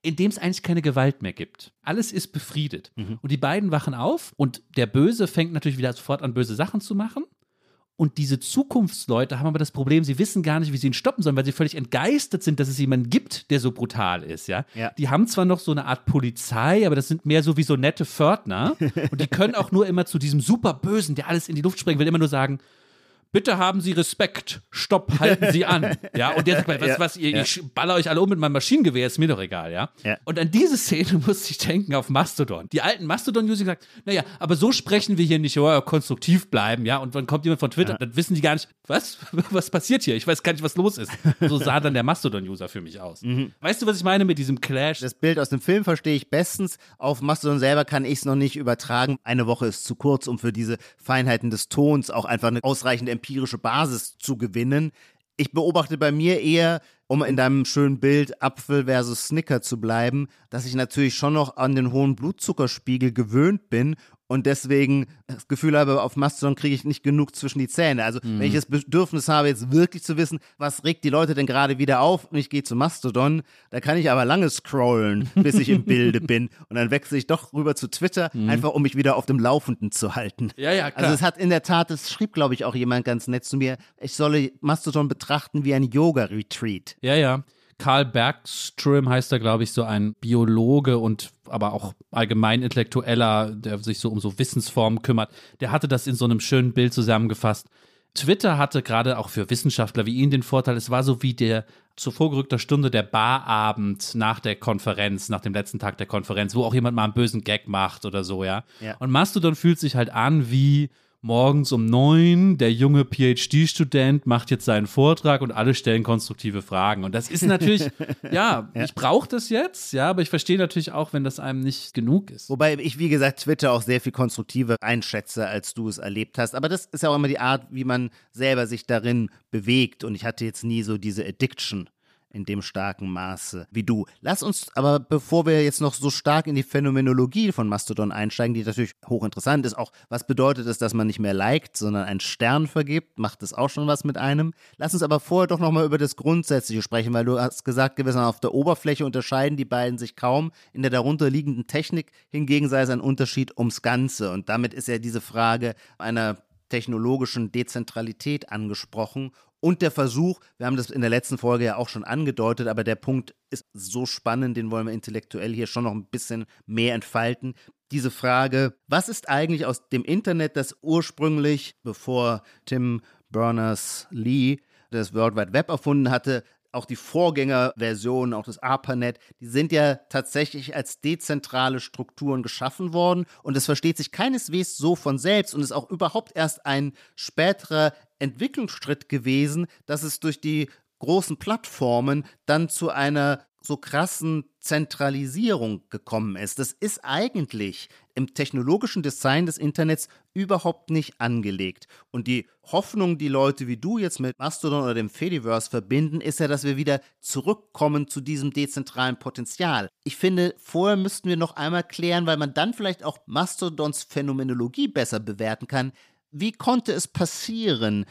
in dem es eigentlich keine Gewalt mehr gibt. Alles ist befriedet. Und die beiden wachen auf und der Böse fängt natürlich wieder sofort an, böse Sachen zu machen. Und diese Zukunftsleute haben aber das Problem, sie wissen gar nicht, wie sie ihn stoppen sollen, weil sie völlig entgeistert sind, dass es jemanden gibt, der so brutal ist, ja. Ja. Die haben zwar noch so eine Art Polizei, aber das sind mehr so wie so nette Pförtner. und die können auch nur immer zu diesem super Bösen, der alles in die Luft sprengen will, immer nur sagen, bitte haben Sie Respekt, stopp, halten Sie an. Ja, und der sagt, was, Ja. was, ihr, Ja. ich baller euch alle um mit meinem Maschinengewehr, ist mir doch egal, ja. Ja. Und an diese Szene musste ich denken auf Mastodon. Die alten Mastodon-User gesagt, naja, aber so sprechen wir hier nicht, oh, konstruktiv bleiben, ja. Und dann kommt jemand von Twitter, dann wissen die gar nicht, was, was passiert hier? Ich weiß gar nicht, was los ist. So sah dann der Mastodon-User für mich aus. Weißt du, was ich meine mit diesem Clash? Das Bild aus dem Film verstehe ich bestens. Auf Mastodon selber kann ich es noch nicht übertragen. Eine Woche ist zu kurz, um für diese Feinheiten des Tons auch einfach eine ausreichende empirische Basis zu gewinnen. Ich beobachte bei mir eher, um in deinem schönen Bild Apfel versus Snicker zu bleiben, dass ich natürlich schon noch an den hohen Blutzuckerspiegel gewöhnt bin und deswegen das Gefühl habe, auf Mastodon kriege ich nicht genug zwischen die Zähne. Also mhm. wenn ich das Bedürfnis habe, jetzt wirklich zu wissen, was regt die Leute denn gerade wieder auf und ich gehe zu Mastodon, da kann ich aber lange scrollen, bis ich im Bilde bin. Und dann wechsle ich doch rüber zu Twitter, mhm. einfach um mich wieder auf dem Laufenden zu halten. Ja, ja, klar. Also es hat in der Tat, das schrieb, glaube ich, auch jemand ganz nett zu mir, ich solle Mastodon betrachten wie ein Yoga-Retreat. Ja, ja. Karl Bergström heißt er, glaube ich, so ein Biologe und aber auch allgemein Intellektueller, der sich so um so Wissensformen kümmert. Der hatte das in so einem schönen Bild zusammengefasst. Twitter hatte gerade auch für Wissenschaftler wie ihn den Vorteil, es war so wie der zu vorgerückter Stunde der Barabend nach der Konferenz, nach dem letzten Tag der Konferenz, wo auch jemand mal einen bösen Gag macht oder so, ja. ja. Und Mastodon fühlt sich halt an wie morgens um neun, der junge PhD-Student macht jetzt seinen Vortrag und alle stellen konstruktive Fragen. Und das ist natürlich, ja, ja, ich brauche das jetzt, ja, aber ich verstehe natürlich auch, wenn das einem nicht genug ist. Wobei ich, wie gesagt, Twitter auch sehr viel konstruktiver einschätze, als du es erlebt hast. Aber das ist ja auch immer die Art, wie man selber sich darin bewegt. Und ich hatte jetzt nie so diese Addiction in dem starken Maße wie du. Lass uns aber, bevor wir jetzt noch so stark in die Phänomenologie von Mastodon einsteigen, die natürlich hochinteressant ist, auch was bedeutet es, dass man nicht mehr liked, sondern einen Stern vergibt, macht das auch schon was mit einem. Lass uns aber vorher doch nochmal über das Grundsätzliche sprechen, weil du hast gesagt, gewissermaßen auf der Oberfläche unterscheiden die beiden sich kaum. In der darunterliegenden Technik hingegen sei es ein Unterschied ums Ganze. Und damit ist ja diese Frage einer technologischen Dezentralität angesprochen und der Versuch, wir haben das in der letzten Folge ja auch schon angedeutet, aber der Punkt ist so spannend, den wollen wir intellektuell hier schon noch ein bisschen mehr entfalten. Diese Frage, was ist eigentlich aus dem Internet, das ursprünglich, bevor Tim Berners-Lee das World Wide Web erfunden hatte, auch die Vorgängerversionen, auch das ARPANET, die sind ja tatsächlich als dezentrale Strukturen geschaffen worden und es versteht sich keineswegs so von selbst und ist auch überhaupt erst ein späterer Entwicklungsschritt gewesen, dass es durch die großen Plattformen dann zu einer so krassen Zentralisierung gekommen ist. Das ist eigentlich im technologischen Design des Internets überhaupt nicht angelegt. Und die Hoffnung, die Leute wie du jetzt mit Mastodon oder dem Fediverse verbinden, ist ja, dass wir wieder zurückkommen zu diesem dezentralen Potenzial. Ich finde, vorher müssten wir noch einmal klären, weil man dann vielleicht auch Mastodons Phänomenologie besser bewerten kann. Wie konnte es passieren,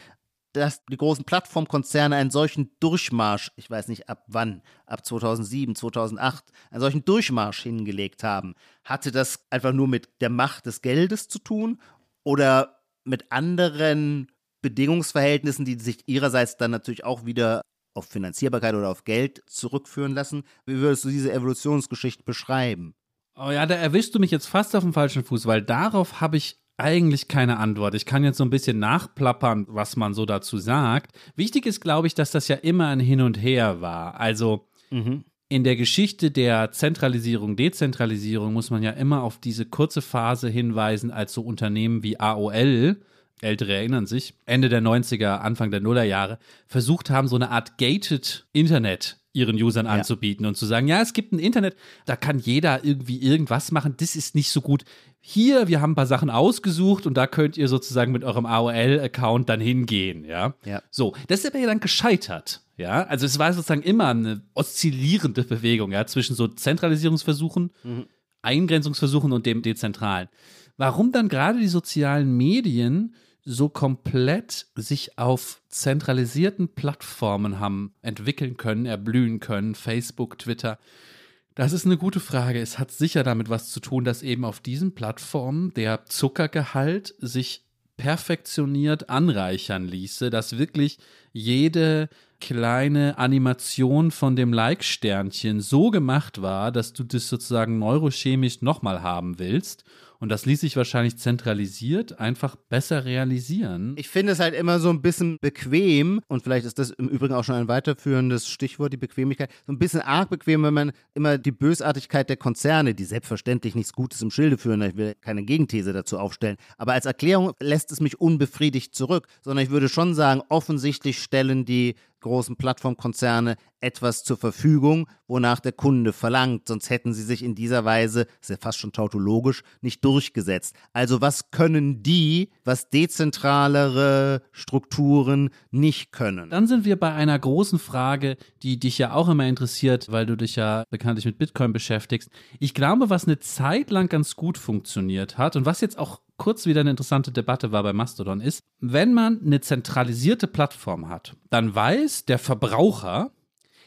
dass die großen Plattformkonzerne einen solchen Durchmarsch, ich weiß nicht ab wann, ab 2007, 2008, einen solchen Durchmarsch hingelegt haben. Hatte das einfach nur mit der Macht des Geldes zu tun oder mit anderen Bedingungsverhältnissen, die sich ihrerseits dann natürlich auch wieder auf Finanzierbarkeit oder auf Geld zurückführen lassen? Wie würdest du diese Evolutionsgeschichte beschreiben? Oh ja, da erwischst du mich jetzt fast auf dem falschen Fuß, weil darauf habe ich eigentlich keine Antwort. Ich kann jetzt so ein bisschen nachplappern, was man so dazu sagt. Wichtig ist, glaube ich, dass das ja immer ein Hin und Her war. Also mhm. in der Geschichte der Zentralisierung, Dezentralisierung muss man ja immer auf diese kurze Phase hinweisen, als so Unternehmen wie AOL, Ältere erinnern sich, Ende der 90er, Anfang der Nullerjahre, versucht haben, so eine Art gated Internet ihren Usern ja. anzubieten und zu sagen, ja, es gibt ein Internet, da kann jeder irgendwie irgendwas machen, das ist nicht so gut. Hier, wir haben ein paar Sachen ausgesucht und da könnt ihr sozusagen mit eurem AOL-Account dann hingehen, ja? ja. So, das ist aber ja dann gescheitert, ja? Also es war sozusagen immer eine oszillierende Bewegung, ja, zwischen so Zentralisierungsversuchen, mhm. Eingrenzungsversuchen und dem Dezentralen. Warum dann gerade die sozialen Medien so komplett sich auf zentralisierten Plattformen haben entwickeln können, erblühen können, Facebook, Twitter. Das ist eine gute Frage. Es hat sicher damit was zu tun, dass eben auf diesen Plattformen der Zuckergehalt sich perfektioniert anreichern ließe, dass wirklich jede kleine Animation von dem Like-Sternchen so gemacht war, dass du das sozusagen neurochemisch nochmal haben willst und das ließ sich wahrscheinlich zentralisiert einfach besser realisieren. Ich finde es halt immer so ein bisschen bequem, und vielleicht ist das im Übrigen auch schon ein weiterführendes Stichwort, die Bequemlichkeit, so ein bisschen arg bequem, wenn man immer die Bösartigkeit der Konzerne, die selbstverständlich nichts Gutes im Schilde führen, ich will keine Gegenthese dazu aufstellen, aber als Erklärung lässt es mich unbefriedigt zurück, sondern ich würde schon sagen, offensichtlich stellen die großen Plattformkonzerne etwas zur Verfügung, wonach der Kunde verlangt, sonst hätten sie sich in dieser Weise, ist ja fast schon tautologisch, nicht durchgesetzt. Also was können die, was dezentralere Strukturen nicht können? Dann sind wir bei einer großen Frage, die dich ja auch immer interessiert, weil du dich ja bekanntlich mit Bitcoin beschäftigst. Ich glaube, was eine Zeit lang ganz gut funktioniert hat und was jetzt auch kurz wieder eine interessante Debatte war bei Mastodon ist, wenn man eine zentralisierte Plattform hat, dann weiß der Verbraucher,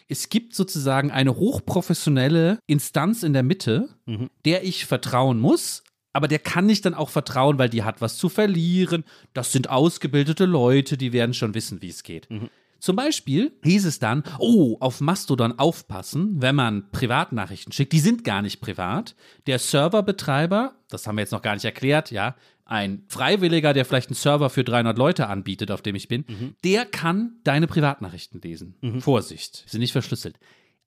es gibt sozusagen eine hochprofessionelle Instanz in der Mitte, mhm. der ich vertrauen muss, aber der kann nicht dann auch vertrauen, weil die hat was zu verlieren. Das sind ausgebildete Leute, die werden schon wissen, wie es geht. Mhm. Zum Beispiel hieß es dann, oh, auf Mastodon aufpassen, wenn man Privatnachrichten schickt. Die sind gar nicht privat. Der Serverbetreiber, das haben wir jetzt noch gar nicht erklärt, ja, ein Freiwilliger, der vielleicht einen Server für 300 Leute anbietet, auf dem ich bin, mhm. der kann deine Privatnachrichten lesen. Mhm. Vorsicht, sie sind nicht verschlüsselt.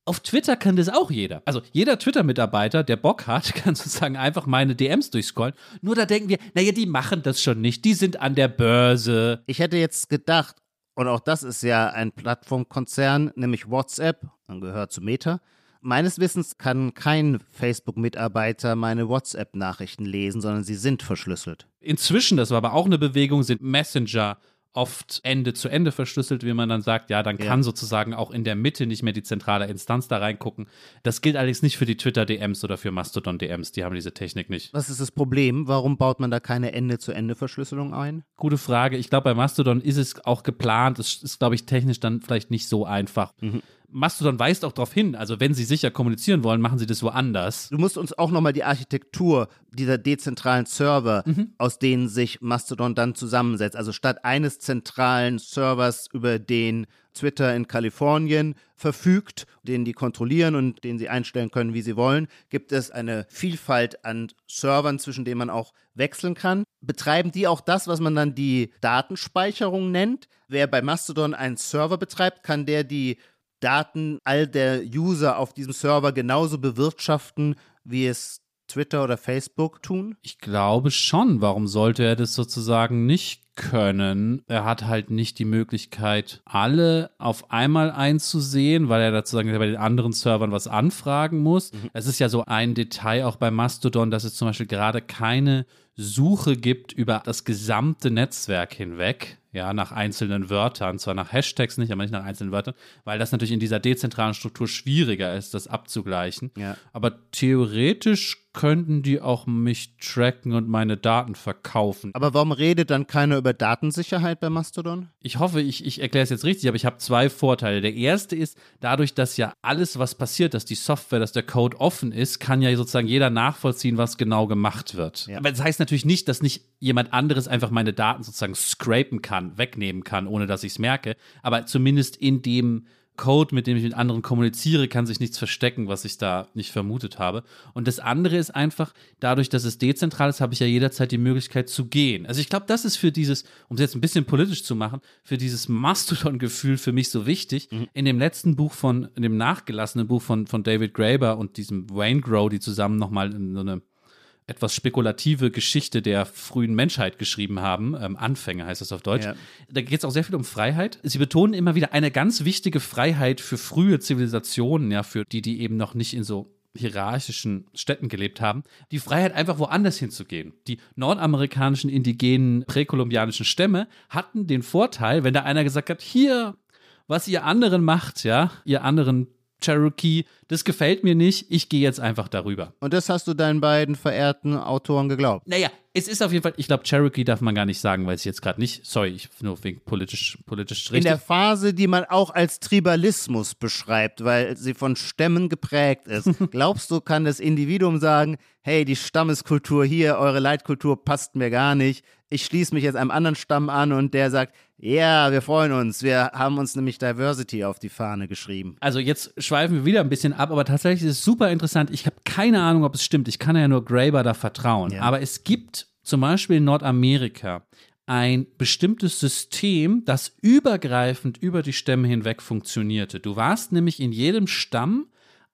Auf Twitter kann das auch jeder. Also jeder Twitter-Mitarbeiter, der Bock hat, kann sozusagen einfach meine DMs durchscrollen. Nur da denken wir, naja, die machen das schon nicht. Die sind an der Börse. Ich hätte jetzt gedacht, und auch das ist ja ein Plattformkonzern, nämlich WhatsApp, man gehört zu Meta. Meines Wissens kann kein Facebook-Mitarbeiter meine WhatsApp-Nachrichten lesen, sondern sie sind verschlüsselt. Inzwischen, das war aber auch eine Bewegung, sind Messenger oft Ende zu Ende verschlüsselt, wie man dann sagt, ja, dann kann ja. sozusagen auch in der Mitte nicht mehr die zentrale Instanz da reingucken. Das gilt allerdings nicht für die Twitter-DMs oder für Mastodon-DMs, die haben diese Technik nicht. Was ist das Problem? Warum baut man da keine Ende-zu-Ende-Verschlüsselung ein? Gute Frage. Ich glaube, bei Mastodon ist es auch geplant. Das ist, glaube ich, technisch dann vielleicht nicht so einfach. Mhm. Mastodon weist auch darauf hin, also wenn sie sicher kommunizieren wollen, machen sie das woanders. Du musst uns auch nochmal die Architektur dieser dezentralen Server, mhm. aus denen sich Mastodon dann zusammensetzt. Also statt eines zentralen Servers, über den Twitter in Kalifornien verfügt, den die kontrollieren und den sie einstellen können, wie sie wollen, gibt es eine Vielfalt an Servern, zwischen denen man auch wechseln kann. Betreiben die auch das, was man dann die Datenspeicherung nennt? Wer bei Mastodon einen Server betreibt, kann der die Daten all der User auf diesem Server genauso bewirtschaften, wie es Twitter oder Facebook tun? Ich glaube schon. Warum sollte er das sozusagen nicht können? Er hat halt nicht die Möglichkeit, alle auf einmal einzusehen, weil er dazu sagen, bei den anderen Servern was anfragen muss. Mhm. Es ist ja so ein Detail auch bei Mastodon, dass es zum Beispiel gerade keine Suche gibt über das gesamte Netzwerk hinweg ja, nach einzelnen Wörtern, zwar nach Hashtags nicht, aber nicht nach einzelnen Wörtern, weil das natürlich in dieser dezentralen Struktur schwieriger ist, das abzugleichen. Ja. Aber theoretisch könnten die auch mich tracken und meine Daten verkaufen. Aber warum redet dann keiner über Datensicherheit bei Mastodon? Ich hoffe, ich, ich erkläre es jetzt richtig, aber ich habe zwei Vorteile. Der erste ist, dadurch, dass ja alles, was passiert, dass die Software, dass der Code offen ist, kann ja sozusagen jeder nachvollziehen, was genau gemacht wird. Ja. Aber das heißt natürlich nicht, dass nicht jemand anderes einfach meine Daten sozusagen scrapen kann, wegnehmen kann, ohne dass ich es merke. Aber zumindest in dem Code, mit dem ich mit anderen kommuniziere, kann sich nichts verstecken, was ich da nicht vermutet habe. Und das andere ist einfach, dadurch, dass es dezentral ist, habe ich ja jederzeit die Möglichkeit zu gehen. Also ich glaube, das ist für dieses, um es jetzt ein bisschen politisch zu machen, für dieses Mastodon-Gefühl für mich so wichtig. Mhm. In dem letzten Buch von, in dem nachgelassenen Buch von, von David Graeber und diesem Wayne Grow, die zusammen nochmal in so eine etwas spekulative Geschichte der frühen Menschheit geschrieben haben. Ähm, Anfänge heißt das auf Deutsch. Ja. Da geht es auch sehr viel um Freiheit. Sie betonen immer wieder eine ganz wichtige Freiheit für frühe Zivilisationen, ja, für die, die eben noch nicht in so hierarchischen Städten gelebt haben, die Freiheit einfach woanders hinzugehen. Die nordamerikanischen indigenen präkolumbianischen Stämme hatten den Vorteil, wenn da einer gesagt hat, hier, was ihr anderen macht, ja, ihr anderen Cherokee, das gefällt mir nicht, ich gehe jetzt einfach darüber. Und das hast du deinen beiden verehrten Autoren geglaubt? Naja, es ist auf jeden Fall, ich glaube, Cherokee darf man gar nicht sagen, weil es jetzt gerade nicht, sorry, ich nur wegen politisch, politisch richtig. In der Phase, die man auch als Tribalismus beschreibt, weil sie von Stämmen geprägt ist. Glaubst du, kann das Individuum sagen, hey, die Stammeskultur hier, eure Leitkultur passt mir gar nicht. Ich schließe mich jetzt einem anderen Stamm an und der sagt, ja, wir freuen uns. Wir haben uns nämlich Diversity auf die Fahne geschrieben. Also jetzt schweifen wir wieder ein bisschen ab, aber tatsächlich ist es super interessant. Ich habe keine Ahnung, ob es stimmt. Ich kann ja nur Graeber da vertrauen. Ja. Aber es gibt zum Beispiel in Nordamerika ein bestimmtes System, das übergreifend über die Stämme hinweg funktionierte. Du warst nämlich in jedem Stamm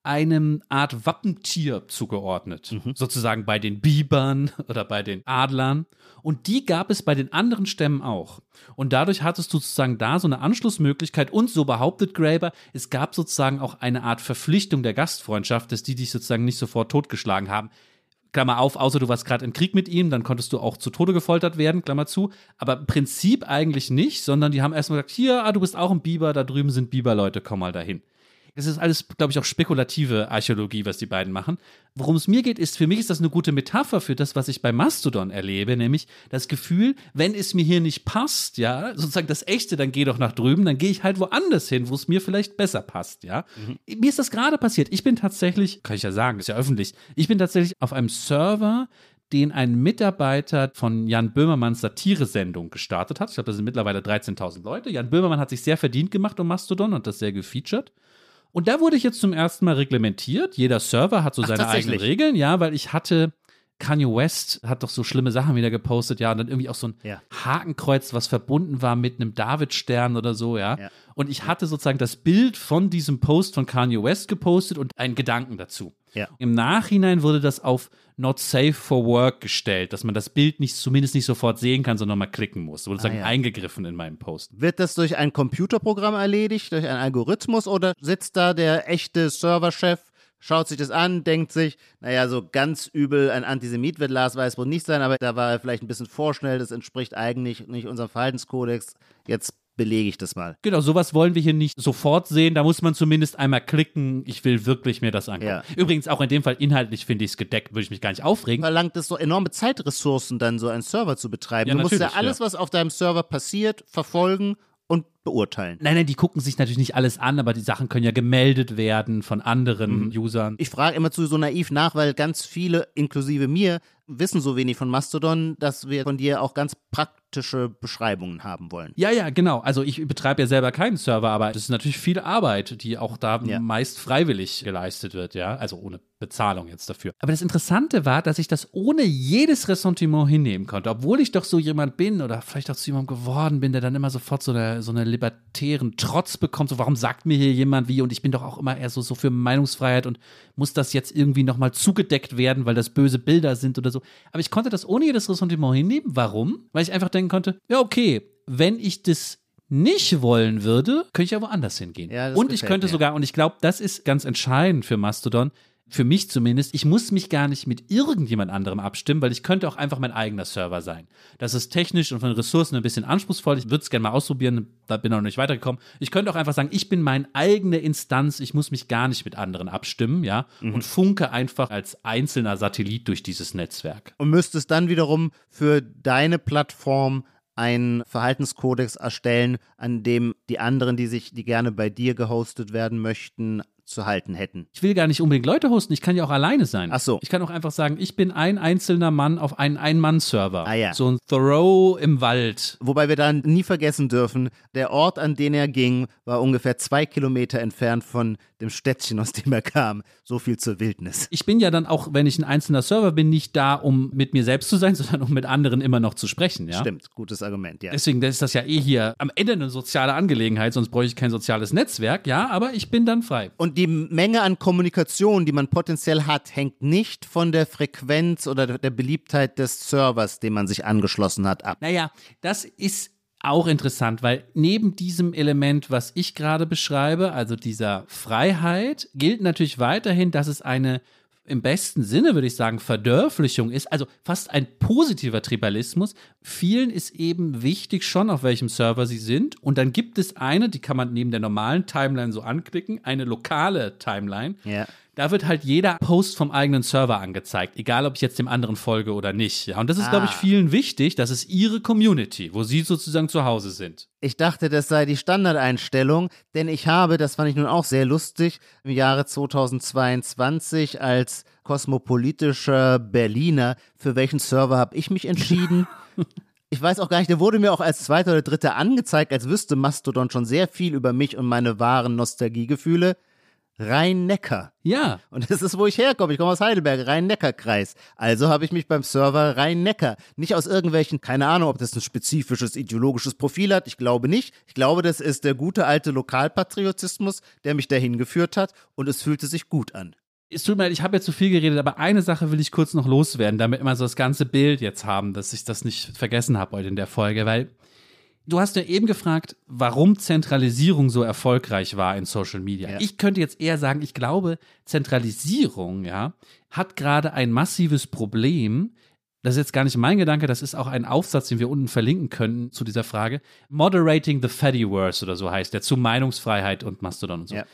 einem Art Wappentier zugeordnet. Sozusagen bei den Bibern oder bei den Adlern. Und die gab es bei den anderen Stämmen auch. Und dadurch hattest du sozusagen da so eine Anschlussmöglichkeit und so behauptet Graeber, es gab sozusagen auch eine Art Verpflichtung der Gastfreundschaft, dass die dich sozusagen nicht sofort totgeschlagen haben. Klammer auf, außer du warst gerade im Krieg mit ihm, dann konntest du auch zu Tode gefoltert werden, Klammer zu. Aber im Prinzip eigentlich nicht, sondern die haben erstmal gesagt, hier, ah, du bist auch ein Biber, da drüben sind Biberleute, komm mal dahin. Das ist alles, glaube ich, auch spekulative Archäologie, was die beiden machen. Worum es mir geht, ist, für mich ist das eine gute Metapher für das, was ich bei Mastodon erlebe, nämlich das Gefühl, wenn es mir hier nicht passt, ja, sozusagen das Echte, dann geh doch nach drüben, dann gehe ich halt woanders hin, wo es mir vielleicht besser passt, ja. Mir ist das gerade passiert. Ich bin tatsächlich, kann ich ja sagen, ist ja öffentlich, ich bin tatsächlich auf einem Server, den ein Mitarbeiter von Jan Böhmermanns Satiresendung gestartet hat. Ich glaube, das sind mittlerweile 13.000 Leute. Jan Böhmermann hat sich sehr verdient gemacht um Mastodon und das sehr gefeatured. Und da wurde ich jetzt zum ersten Mal reglementiert. Jeder Server hat so Ach, seine eigenen? Regeln, ja, weil ich hatte. Kanye West hat doch so schlimme Sachen wieder gepostet, ja, und dann irgendwie auch so ein Ja. Hakenkreuz, was verbunden war mit einem Davidstern oder so, ja. Ja. Und ich hatte sozusagen das Bild von diesem Post von Kanye West gepostet und einen Gedanken dazu. Ja. Im Nachhinein wurde das auf Not Safe for Work gestellt, dass man das Bild nicht, zumindest nicht sofort sehen kann, sondern mal klicken muss. Wurde sozusagen Ah, ja. eingegriffen in meinem Post. Wird das durch ein Computerprogramm erledigt, durch einen Algorithmus oder sitzt da der echte Serverchef, schaut sich das an, denkt sich, naja, so ganz übel ein Antisemit wird Lars Weißbrot nicht sein, aber da war er vielleicht ein bisschen vorschnell, das entspricht eigentlich nicht unserem Verhaltenskodex. Jetzt belege ich das mal. Genau, sowas wollen wir hier nicht sofort sehen. Da muss man zumindest einmal klicken. Ich will wirklich mir das angucken. Ja. Übrigens auch in dem Fall inhaltlich finde ich es gedeckt, würde ich mich gar nicht aufregen. Verlangt es so enorme Zeitressourcen, dann so einen Server zu betreiben. Ja, du musst ja alles, ja. was auf deinem Server passiert, verfolgen und beurteilen. Nein, nein, die gucken sich natürlich nicht alles an, aber die Sachen können ja gemeldet werden von anderen Mhm. Usern. Ich frage immer zu so naiv nach, weil ganz viele, inklusive mir, wissen so wenig von Mastodon, dass wir von dir auch ganz praktische Beschreibungen haben wollen. Ja, ja, genau. Also ich betreibe ja selber keinen Server, aber das ist natürlich viel Arbeit, die auch da Ja. meist freiwillig geleistet wird, ja. Also ohne Bezahlung jetzt dafür. Aber das Interessante war, dass ich das ohne jedes Ressentiment hinnehmen konnte, obwohl ich doch so jemand bin oder vielleicht auch zu jemandem geworden bin, der dann immer sofort so eine, so eine libertären Trotz bekommt. So, warum sagt mir hier jemand wie? Und ich bin doch auch immer eher so, so für Meinungsfreiheit und muss das jetzt irgendwie nochmal zugedeckt werden, weil das böse Bilder sind oder so. Aber ich konnte das ohne jedes Ressentiment hinnehmen. Warum? Weil ich einfach denken konnte, ja, okay, wenn ich das nicht wollen würde, könnte ich ja woanders hingehen. Ja, und ich könnte mir. sogar, und ich glaube, das ist ganz entscheidend für Mastodon, für mich zumindest, ich muss mich gar nicht mit irgendjemand anderem abstimmen, weil ich könnte auch einfach mein eigener Server sein. Das ist technisch und von Ressourcen ein bisschen anspruchsvoll. Ich würde es gerne mal ausprobieren, da bin ich noch nicht weitergekommen. Ich könnte auch einfach sagen, ich bin meine eigene Instanz, ich muss mich gar nicht mit anderen abstimmen, ja, Mhm. und funke einfach als einzelner Satellit durch dieses Netzwerk. Und müsstest dann wiederum für deine Plattform einen Verhaltenskodex erstellen, an dem die anderen, die sich, die gerne bei dir gehostet werden möchten, zu halten hätten. Ich will gar nicht unbedingt Leute hosten, ich kann ja auch alleine sein. Ach so. Ich kann auch einfach sagen, ich bin ein einzelner Mann auf einen Ein-Mann-Server. Ah ja. So ein Thoreau im Wald. Wobei wir dann nie vergessen dürfen, der Ort, an den er ging, war ungefähr zwei Kilometer entfernt von dem Städtchen, aus dem er kam. So viel zur Wildnis. Ich bin ja dann auch, wenn ich ein einzelner Server bin, nicht da, um mit mir selbst zu sein, sondern um mit anderen immer noch zu sprechen. Ja? Stimmt, gutes Argument, ja. Deswegen ist das ja eh hier am Ende eine soziale Angelegenheit, sonst bräuchte ich kein soziales Netzwerk, ja, aber ich bin dann frei. Und die Menge an Kommunikation, die man potenziell hat, hängt nicht von der Frequenz oder der Beliebtheit des Servers, dem man sich angeschlossen hat, ab. Naja, das ist auch interessant, weil neben diesem Element, was ich gerade beschreibe, also dieser Freiheit, gilt natürlich weiterhin, dass es eine im besten Sinne, würde ich sagen, Verdörflichung ist, also fast ein positiver Tribalismus. Vielen ist eben wichtig schon, auf welchem Server sie sind. Und dann gibt es eine, die kann man neben der normalen Timeline so anklicken, eine lokale Timeline. Ja. Da wird halt jeder Post vom eigenen Server angezeigt, egal ob ich jetzt dem anderen folge oder nicht. Ja, und das ist, glaube ich, Ah. vielen wichtig. Das ist ihre Community, wo sie sozusagen zu Hause sind. Ich dachte, das sei die Standardeinstellung, denn ich habe, das fand ich nun auch sehr lustig, im Jahre 2022 als kosmopolitischer Berliner, für welchen Server habe ich mich entschieden? Ich weiß auch gar nicht, der wurde mir auch als zweiter oder dritter angezeigt, als wüsste Mastodon schon sehr viel über mich und meine wahren Nostalgiegefühle. Rhein-Neckar. Ja. Und das ist, wo ich herkomme. Ich komme aus Heidelberg, Rhein-Neckar-Kreis. Also habe ich mich beim Server Rhein-Neckar nicht aus irgendwelchen, keine Ahnung, ob das ein spezifisches ideologisches Profil hat. Ich glaube nicht. Ich glaube, das ist der gute alte Lokalpatriotismus, der mich dahin geführt hat. Und es fühlte sich gut an. Es tut mir leid, ich habe jetzt zu viel geredet, aber eine Sache will ich kurz noch loswerden, damit wir so das ganze Bild jetzt haben, dass ich das nicht vergessen habe heute in der Folge, weil du hast ja eben gefragt, warum Zentralisierung so erfolgreich war in Social Media. Ja. Ich könnte jetzt eher sagen, ich glaube, Zentralisierung, ja, hat gerade ein massives Problem. Das ist jetzt gar nicht mein Gedanke, das ist auch ein Aufsatz, den wir unten verlinken können zu dieser Frage. Moderating the Fediverse oder so heißt der, zu Meinungsfreiheit und Mastodon und so. Ja.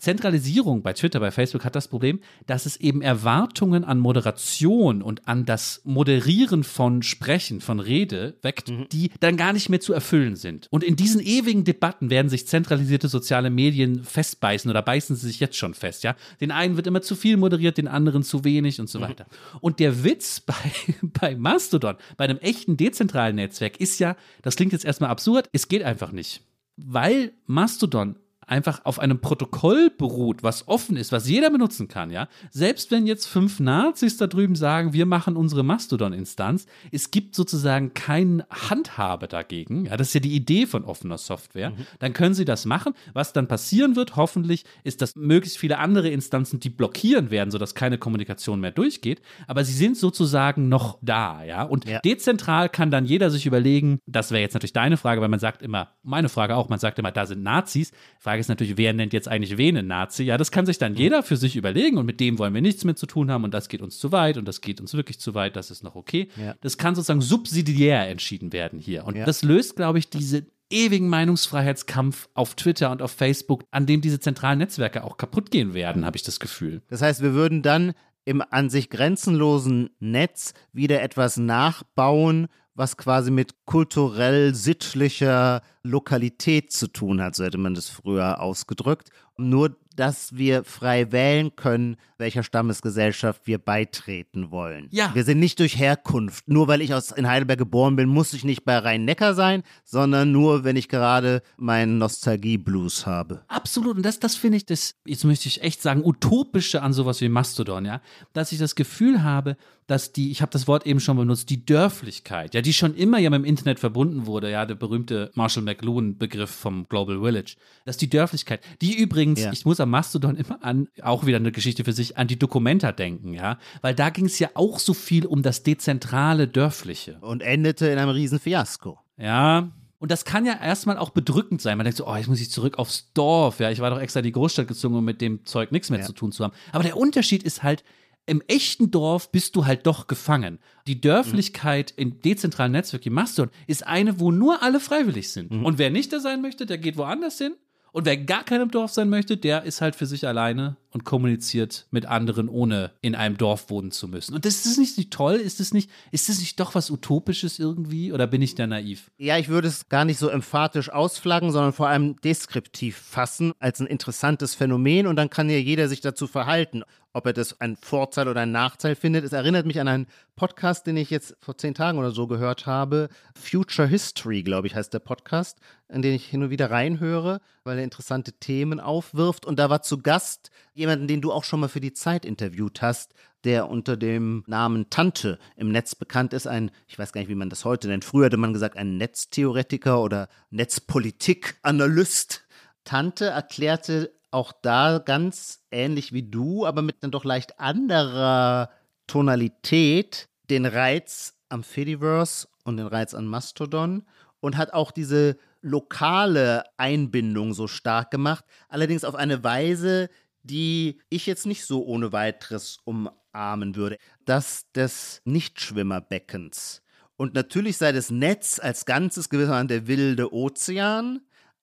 Zentralisierung bei Twitter, bei Facebook hat das Problem, dass es eben Erwartungen an Moderation und an das Moderieren von Sprechen, von Rede weckt, die dann gar nicht mehr zu erfüllen sind. Und in diesen ewigen Debatten werden sich zentralisierte soziale Medien festbeißen oder beißen sie sich jetzt schon fest, ja. Den einen wird immer zu viel moderiert, den anderen zu wenig und so weiter. Und der Witz bei, bei Mastodon, bei einem echten dezentralen Netzwerk ist ja, das klingt jetzt erstmal absurd, es geht einfach nicht. Weil Mastodon einfach auf einem Protokoll beruht, was offen ist, was jeder benutzen kann, ja. Selbst wenn jetzt fünf Nazis da drüben sagen, wir machen unsere Mastodon-Instanz, es gibt sozusagen keinen Handhabe dagegen. Ja, das ist ja die Idee von offener Software. Dann können sie das machen. Was dann passieren wird, hoffentlich, ist, dass möglichst viele andere Instanzen die blockieren werden, sodass keine Kommunikation mehr durchgeht. Aber sie sind sozusagen noch da, ja. Und Ja. dezentral kann dann jeder sich überlegen, das wäre jetzt natürlich deine Frage, weil man sagt immer, meine Frage auch, man sagt immer, da sind Nazis. Frage ist natürlich, wer nennt jetzt eigentlich wen einen Nazi? Ja, das kann sich Mhm. dann jeder für sich überlegen und mit dem wollen wir nichts mehr zu tun haben und das geht uns zu weit und das geht uns wirklich zu weit, das ist noch okay. Ja. Das kann sozusagen subsidiär entschieden werden hier. Und Ja. das löst, glaube ich, diese ewigen Meinungsfreiheitskampf auf Twitter und auf Facebook, an dem diese zentralen Netzwerke auch kaputt gehen werden, habe ich das Gefühl. Das heißt, wir würden dann im an sich grenzenlosen Netz wieder etwas nachbauen, was quasi mit kulturell-sittlicher Lokalität zu tun hat, so hätte man das früher ausgedrückt. Nur, dass wir frei wählen können, welcher Stammesgesellschaft wir beitreten wollen. Ja. Wir sind nicht durch Herkunft. Nur weil ich aus, in Heidelberg geboren bin, muss ich nicht bei Rhein-Neckar sein, sondern nur, wenn ich gerade meinen Nostalgie-Blues habe. Absolut. Und das, das finde ich das, jetzt möchte ich echt sagen, utopische an sowas wie Mastodon, ja. Dass ich das Gefühl habe, dass die, ich habe das Wort eben schon benutzt, die Dörflichkeit, ja, die schon immer ja mit dem Internet verbunden wurde, ja, der berühmte Marshall McLuhan-Begriff vom Global Village, dass die Dörflichkeit, die übrigens, Ja. ich muss am Mastodon immer an, auch wieder eine Geschichte für sich, an die Documenta denken, ja, weil da ging es ja auch so viel um das dezentrale Dörfliche. Und endete in einem riesen Fiasko. Ja. Und das kann ja erstmal auch bedrückend sein. Man denkt so, oh, jetzt muss ich zurück aufs Dorf. Ja, ich war doch extra in die Großstadt gezogen, um mit dem Zeug nichts mehr Ja. zu tun zu haben. Aber der Unterschied ist halt, im echten Dorf bist du halt doch gefangen. Die Dörflichkeit in dezentralen Netzwerken wie Mastodon ist eine, wo nur alle freiwillig sind. Und wer nicht da sein möchte, der geht woanders hin. Und wer gar kein im Dorf sein möchte, der ist halt für sich alleine und kommuniziert mit anderen, ohne in einem Dorf wohnen zu müssen. Und das ist nicht, nicht toll? Ist das nicht, ist das nicht doch was Utopisches irgendwie? Oder bin ich da naiv? Ja, ich würde es gar nicht so emphatisch ausflaggen, sondern vor allem deskriptiv fassen als ein interessantes Phänomen und dann kann ja jeder sich dazu verhalten, ob er das einen Vorteil oder einen Nachteil findet. Es erinnert mich an einen Podcast, den ich jetzt vor zehn Tagen oder so gehört habe. Future History, glaube ich, heißt der Podcast, in den ich hin und wieder reinhöre, weil er interessante Themen aufwirft. Und da war zu Gast jemanden, den du auch schon mal für die Zeit interviewt hast, der unter dem Namen Tante im Netz bekannt ist. Ein, ich weiß gar nicht, wie man das heute nennt. Früher hatte man gesagt, ein Netztheoretiker oder Netzpolitik-Analyst. Tante erklärte auch da ganz ähnlich wie du, aber mit einer doch leicht anderer Tonalität den Reiz am Fediverse und den Reiz an Mastodon und hat auch diese lokale Einbindung so stark gemacht, allerdings auf eine Weise, die ich jetzt nicht so ohne weiteres umarmen würde. Das des Nichtschwimmerbeckens. Und natürlich sei das Netz als Ganzes gewissermaßen der wilde Ozean,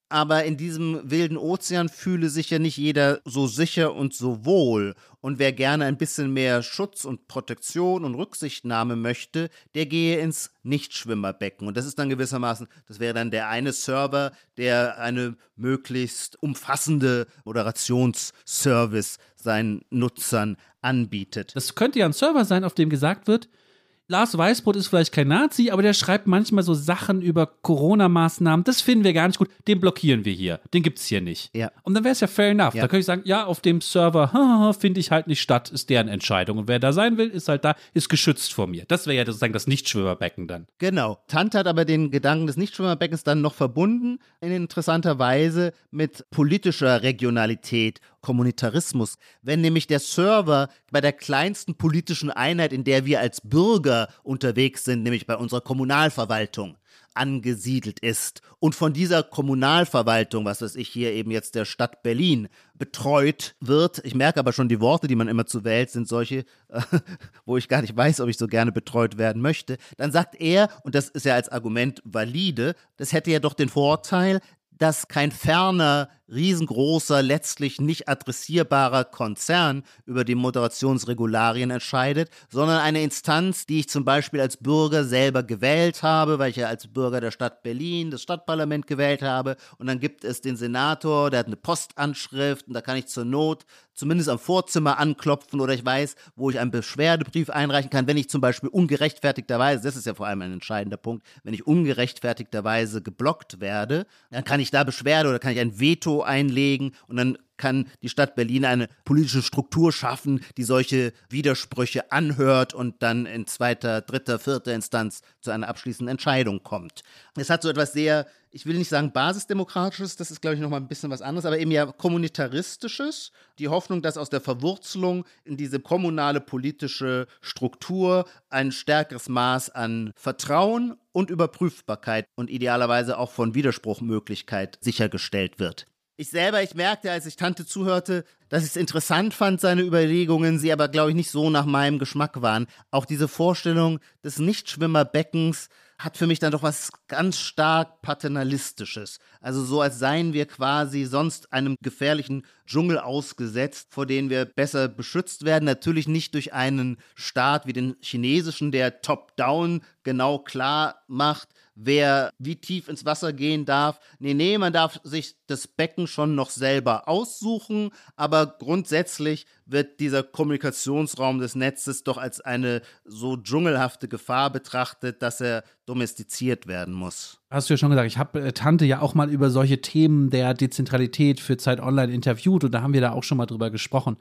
aber in diesem wilden Ozean fühle sich ja nicht jeder so sicher und so wohl. Und wer gerne ein bisschen mehr Schutz und Protektion und Rücksichtnahme möchte, der gehe ins Nichtschwimmerbecken. Und das ist dann gewissermaßen, das wäre dann der eine Server, der eine möglichst umfassende Moderationsservice seinen Nutzern anbietet. Das könnte ja ein Server sein, auf dem gesagt wird, Lars Weißbrot ist vielleicht kein Nazi, aber der schreibt manchmal so Sachen über Corona-Maßnahmen, das finden wir gar nicht gut, den blockieren wir hier, den gibt es hier nicht. Ja. Und dann wäre es ja fair enough. Ja. Da könnte ich sagen, ja, auf dem Server finde ich halt nicht statt, ist deren Entscheidung. Und wer da sein will, ist halt da, ist geschützt vor mir. Das wäre ja sozusagen das Nichtschwimmerbecken dann. Genau. Tante hat aber den Gedanken des Nichtschwimmerbeckens dann noch verbunden, in interessanter Weise mit politischer Regionalität, Kommunitarismus. Wenn nämlich der Server bei der kleinsten politischen Einheit, in der wir als Bürger unterwegs sind, nämlich bei unserer Kommunalverwaltung, angesiedelt ist und von dieser Kommunalverwaltung, was weiß ich hier eben jetzt der Stadt Berlin, betreut wird. Ich merke aber schon, die Worte, die man immer zu wählt, sind solche, äh, wo ich gar nicht weiß, ob ich so gerne betreut werden möchte. Dann sagt er, und das ist ja als Argument valide, das hätte ja doch den Vorteil, dass kein ferner, riesengroßer, letztlich nicht adressierbarer Konzern über die Moderationsregularien entscheidet, sondern eine Instanz, die ich zum Beispiel als Bürger selber gewählt habe, weil ich ja als Bürger der Stadt Berlin das Stadtparlament gewählt habe. Und dann gibt es den Senator, der hat eine Postanschrift und da kann ich zur Not zumindest am Vorzimmer anklopfen oder ich weiß, wo ich einen Beschwerdebrief einreichen kann, wenn ich zum Beispiel ungerechtfertigterweise, das ist ja vor allem ein entscheidender Punkt, wenn ich ungerechtfertigterweise geblockt werde, dann kann ich da Beschwerde oder kann ich ein Veto einlegen und dann kann die Stadt Berlin eine politische Struktur schaffen, die solche Widersprüche anhört und dann in zweiter, dritter, vierter Instanz zu einer abschließenden Entscheidung kommt. Es hat so etwas sehr, ich will nicht sagen basisdemokratisches, das ist glaube ich nochmal ein bisschen was anderes, aber eben ja kommunitaristisches. Die Hoffnung, dass aus der Verwurzelung in diese kommunale politische Struktur ein stärkeres Maß an Vertrauen und Überprüfbarkeit und idealerweise auch von Widerspruchmöglichkeit sichergestellt wird. Ich selber, ich merkte, als ich Tante zuhörte, dass ich es interessant fand, seine Überlegungen, sie aber, glaube ich, nicht so nach meinem Geschmack waren. Auch diese Vorstellung des Nichtschwimmerbeckens hat für mich dann doch was ganz stark paternalistisches. Also so, als seien wir quasi sonst einem gefährlichen Dschungel ausgesetzt, vor dem wir besser beschützt werden. Natürlich nicht durch einen Staat wie den chinesischen, der top-down genau klar macht, wer wie tief ins Wasser gehen darf. Nee, nee, man darf sich das Becken schon noch selber aussuchen, aber grundsätzlich wird dieser Kommunikationsraum des Netzes doch als eine so dschungelhafte Gefahr betrachtet, dass er domestiziert werden muss. Hast du ja schon gesagt, ich habe äh, Tante ja auch mal über solche Themen der Dezentralität für Zeit Online interviewt und da haben wir da auch schon mal drüber gesprochen.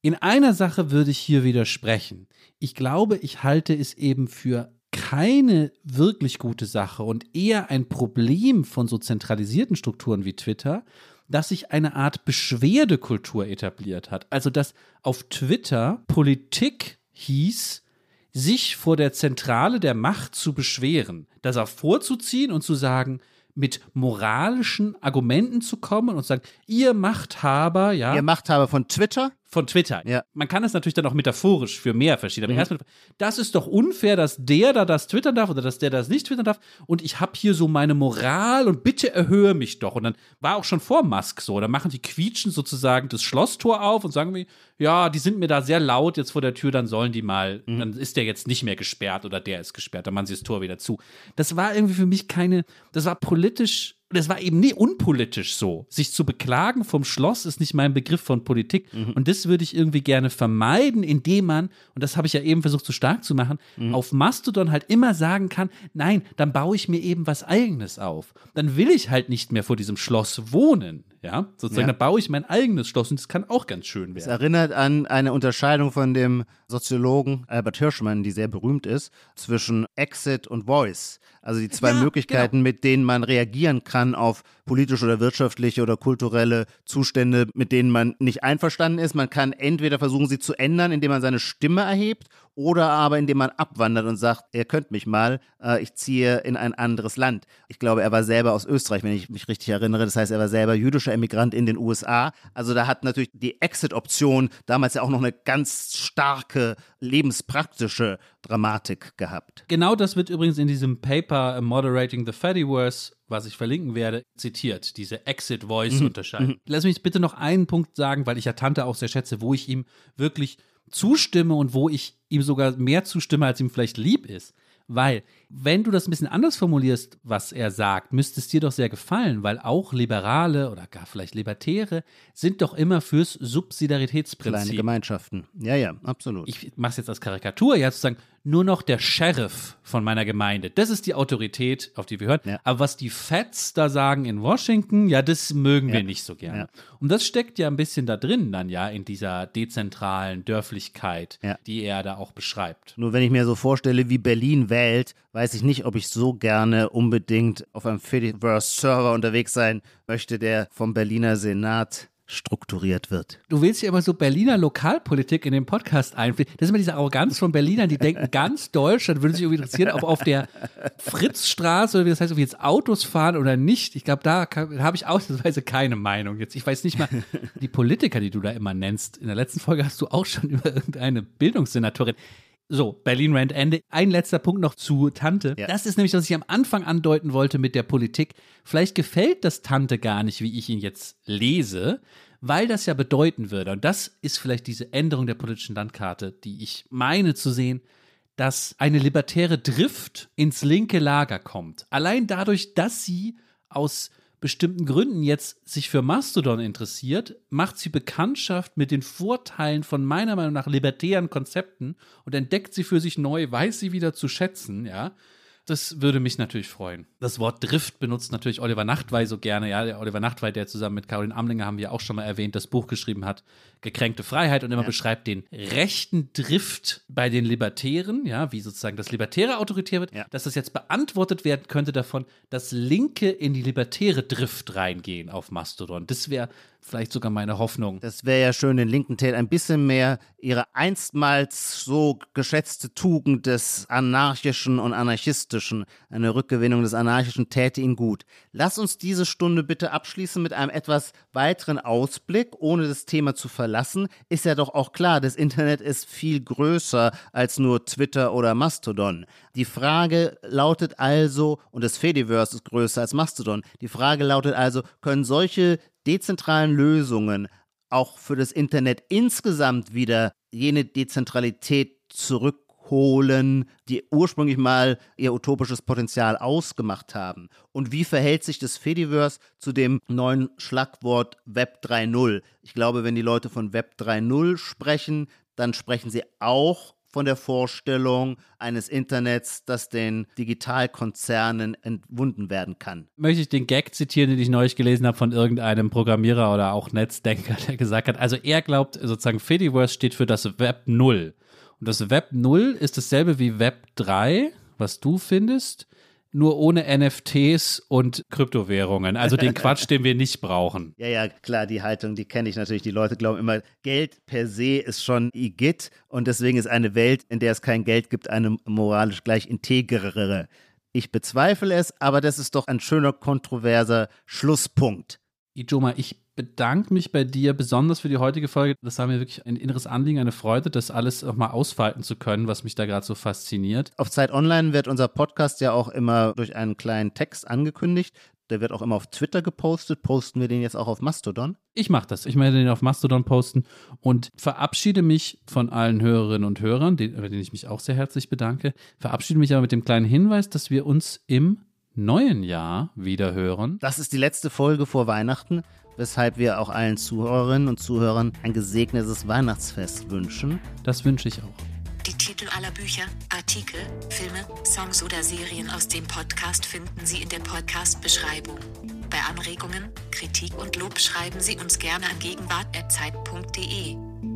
In einer Sache würde ich hier widersprechen. Ich glaube, ich halte es eben für keine wirklich gute Sache und eher ein Problem von so zentralisierten Strukturen wie Twitter, dass sich eine Art Beschwerdekultur etabliert hat. Also, dass auf Twitter Politik hieß, sich vor der Zentrale der Macht zu beschweren, das auch vorzuziehen und zu sagen, mit moralischen Argumenten zu kommen und zu sagen, ihr Machthaber, ja. Ihr Machthaber von Twitter? Von Twitter. Ja. Man kann es natürlich dann auch metaphorisch für mehr verstehen. Aber Mhm. erstmal, das ist doch unfair, dass der da das twittern darf oder dass der das nicht twittern darf. Und ich habe hier so meine Moral und bitte erhöhe mich doch. Und dann war auch schon vor Musk so. Da machen die Quietschen sozusagen das Schlosstor auf und sagen wie, ja, die sind mir da sehr laut jetzt vor der Tür, dann sollen die mal, Mhm. dann ist der jetzt nicht mehr gesperrt oder der ist gesperrt, dann machen sie das Tor wieder zu. Das war irgendwie für mich keine, das war politisch das war eben nie unpolitisch so. Sich zu beklagen vom Schloss ist nicht mein Begriff von Politik. Und das würde ich irgendwie gerne vermeiden, indem man, und das habe ich ja eben versucht so stark zu machen, auf Mastodon halt immer sagen kann, nein, dann baue ich mir eben was eigenes auf. Dann will ich halt nicht mehr vor diesem Schloss wohnen. Ja, sozusagen, Ja. dann baue ich mein eigenes Schloss und das kann auch ganz schön Es werden. erinnert an eine Unterscheidung von dem Soziologen Albert Hirschmann, die sehr berühmt ist, zwischen Exit und Voice. Also die zwei Ja, Möglichkeiten, mit denen man reagieren kann auf politische oder wirtschaftliche oder kulturelle Zustände, mit denen man nicht einverstanden ist. Man kann entweder versuchen, sie zu ändern, indem man seine Stimme erhebt, oder aber indem man abwandert und sagt, ihr könnt mich mal, äh, ich ziehe in ein anderes Land. Ich glaube, er war selber aus Österreich, wenn ich mich richtig erinnere. Das heißt, er war selber jüdischer Emigrant in den USA. Also da hat natürlich die Exit-Option damals ja auch noch eine ganz starke lebenspraktische Dramatik gehabt. Genau das wird übrigens in diesem Paper äh, Moderating the Fediverse, was ich verlinken werde, zitiert, diese Exit-Voice-Unterscheidung. Lass mich bitte noch einen Punkt sagen, weil ich ja Tante auch sehr schätze, wo ich ihm wirklich zustimme und wo ich ihm sogar mehr zustimme, als ihm vielleicht lieb ist. Weil Wenn du das ein bisschen anders formulierst, was er sagt, müsste es dir doch sehr gefallen, weil auch Liberale oder gar vielleicht Libertäre sind doch immer fürs Subsidiaritätsprinzip. Kleine Gemeinschaften. Ja, ja, absolut. Ich mache es jetzt als Karikatur, ja, zu sagen, nur noch der Sheriff von meiner Gemeinde. Das ist die Autorität, auf die wir hören. Ja. Aber was die Feds da sagen in Washington, ja, das mögen wir Ja. nicht so gerne. Ja. Und das steckt ja ein bisschen da drin dann ja in dieser dezentralen Dörflichkeit, die er da auch beschreibt. Nur wenn ich mir so vorstelle, wie Berlin wählt, weiß ich nicht, ob ich so gerne unbedingt auf einem Fediverse-Server unterwegs sein möchte, der vom Berliner Senat strukturiert wird. Du willst ja immer so Berliner Lokalpolitik in den Podcast einfließen. Das ist immer diese Arroganz von Berlinern, die denken, ganz Deutschland würde sich irgendwie interessieren, ob auf der Fritzstraße oder wie das heißt, ob wir jetzt Autos fahren oder nicht. Ich glaube, da habe ich ausnahmsweise keine Meinung jetzt. Ich weiß nicht mal, die Politiker, die du da immer nennst. In der letzten Folge hast du auch schon über irgendeine Bildungssenatorin. So, Berlin Rand Ende. Ein letzter Punkt noch zu Tante. Ja. Das ist nämlich, was ich am Anfang andeuten wollte mit der Politik. Vielleicht gefällt das Tante gar nicht, wie ich ihn jetzt lese, weil das ja bedeuten würde, und das ist vielleicht diese Änderung der politischen Landkarte, die ich meine zu sehen, dass eine libertäre Drift ins linke Lager kommt. Allein dadurch, dass sie aus bestimmten Gründen jetzt sich für Mastodon interessiert, macht sie Bekanntschaft mit den Vorteilen von meiner Meinung nach libertären Konzepten und entdeckt sie für sich neu, weiß sie wieder zu schätzen, ja. Das würde mich natürlich freuen. Das Wort Drift benutzt natürlich Oliver Nachtwey so gerne. Ja, der Oliver Nachtwey, der zusammen mit Caroline Amlinger haben wir auch schon mal erwähnt, das Buch geschrieben hat, Gekränkte Freiheit und immer beschreibt den rechten Drift bei den Libertären, ja, wie sozusagen das Libertäre autoritär wird, Ja. dass das jetzt beantwortet werden könnte davon, dass Linke in die libertäre Drift reingehen auf Mastodon. Das wäre vielleicht sogar meine Hoffnung. Das wäre ja schön, den linken Tät ein bisschen mehr ihre einstmals so geschätzte Tugend des Anarchischen und Anarchistischen, eine Rückgewinnung des Anarchischen täte ihnen gut. Lass uns diese Stunde bitte abschließen mit einem etwas weiteren Ausblick, ohne das Thema zu verlassen. Ist ja doch auch klar, das Internet ist viel größer als nur Twitter oder Mastodon. Die Frage lautet also, und das Fediverse ist größer als Mastodon, die Frage lautet also, können solche dezentralen Lösungen auch für das Internet insgesamt wieder jene Dezentralität zurückholen, die ursprünglich mal ihr utopisches Potenzial ausgemacht haben? Und wie verhält sich das Fediverse zu dem neuen Schlagwort Web 3.0? Ich glaube, wenn die Leute von Web 3.0 sprechen, dann sprechen sie auch von der Vorstellung eines Internets, das den Digitalkonzernen entwunden werden kann. möchte ich den Gag zitieren, den ich neulich gelesen habe von irgendeinem Programmierer oder auch Netzdenker, der gesagt hat, also er glaubt sozusagen, Fediverse steht für das Web 0. Und das Web 0 ist dasselbe wie Web 3, was du findest, nur ohne NFTs und Kryptowährungen. Also den Quatsch, den wir nicht brauchen. Ja, ja, klar, die Haltung, die kenne ich natürlich. Die Leute glauben immer, Geld per se ist schon Igitt und deswegen ist eine Welt, in der es kein Geld gibt, eine moralisch gleich integrere. Ich bezweifle es, aber das ist doch ein schöner, kontroverser Schlusspunkt. Ijoma, ich bedanke mich bei dir besonders für die heutige Folge. Das war mir wirklich ein inneres Anliegen, eine Freude, das alles auch mal ausfalten zu können, was mich da gerade so fasziniert. Auf Zeit Online wird unser Podcast ja auch immer durch einen kleinen Text angekündigt. Der wird auch immer auf Twitter gepostet. Posten wir den jetzt auch auf Mastodon? Ich mache das. Ich werde den auf Mastodon posten und verabschiede mich von allen Hörerinnen und Hörern, den- bei denen ich mich auch sehr herzlich bedanke. Verabschiede mich aber mit dem kleinen Hinweis, dass wir uns im neuen Jahr wieder hören. Das ist die letzte Folge vor Weihnachten, weshalb wir auch allen Zuhörerinnen und Zuhörern ein gesegnetes Weihnachtsfest wünschen. Das wünsche ich auch. Die Titel aller Bücher, Artikel, Filme, Songs oder Serien aus dem Podcast finden Sie in der Podcast-Beschreibung. Bei Anregungen, Kritik und Lob schreiben Sie uns gerne an gegenwart.zeit.de.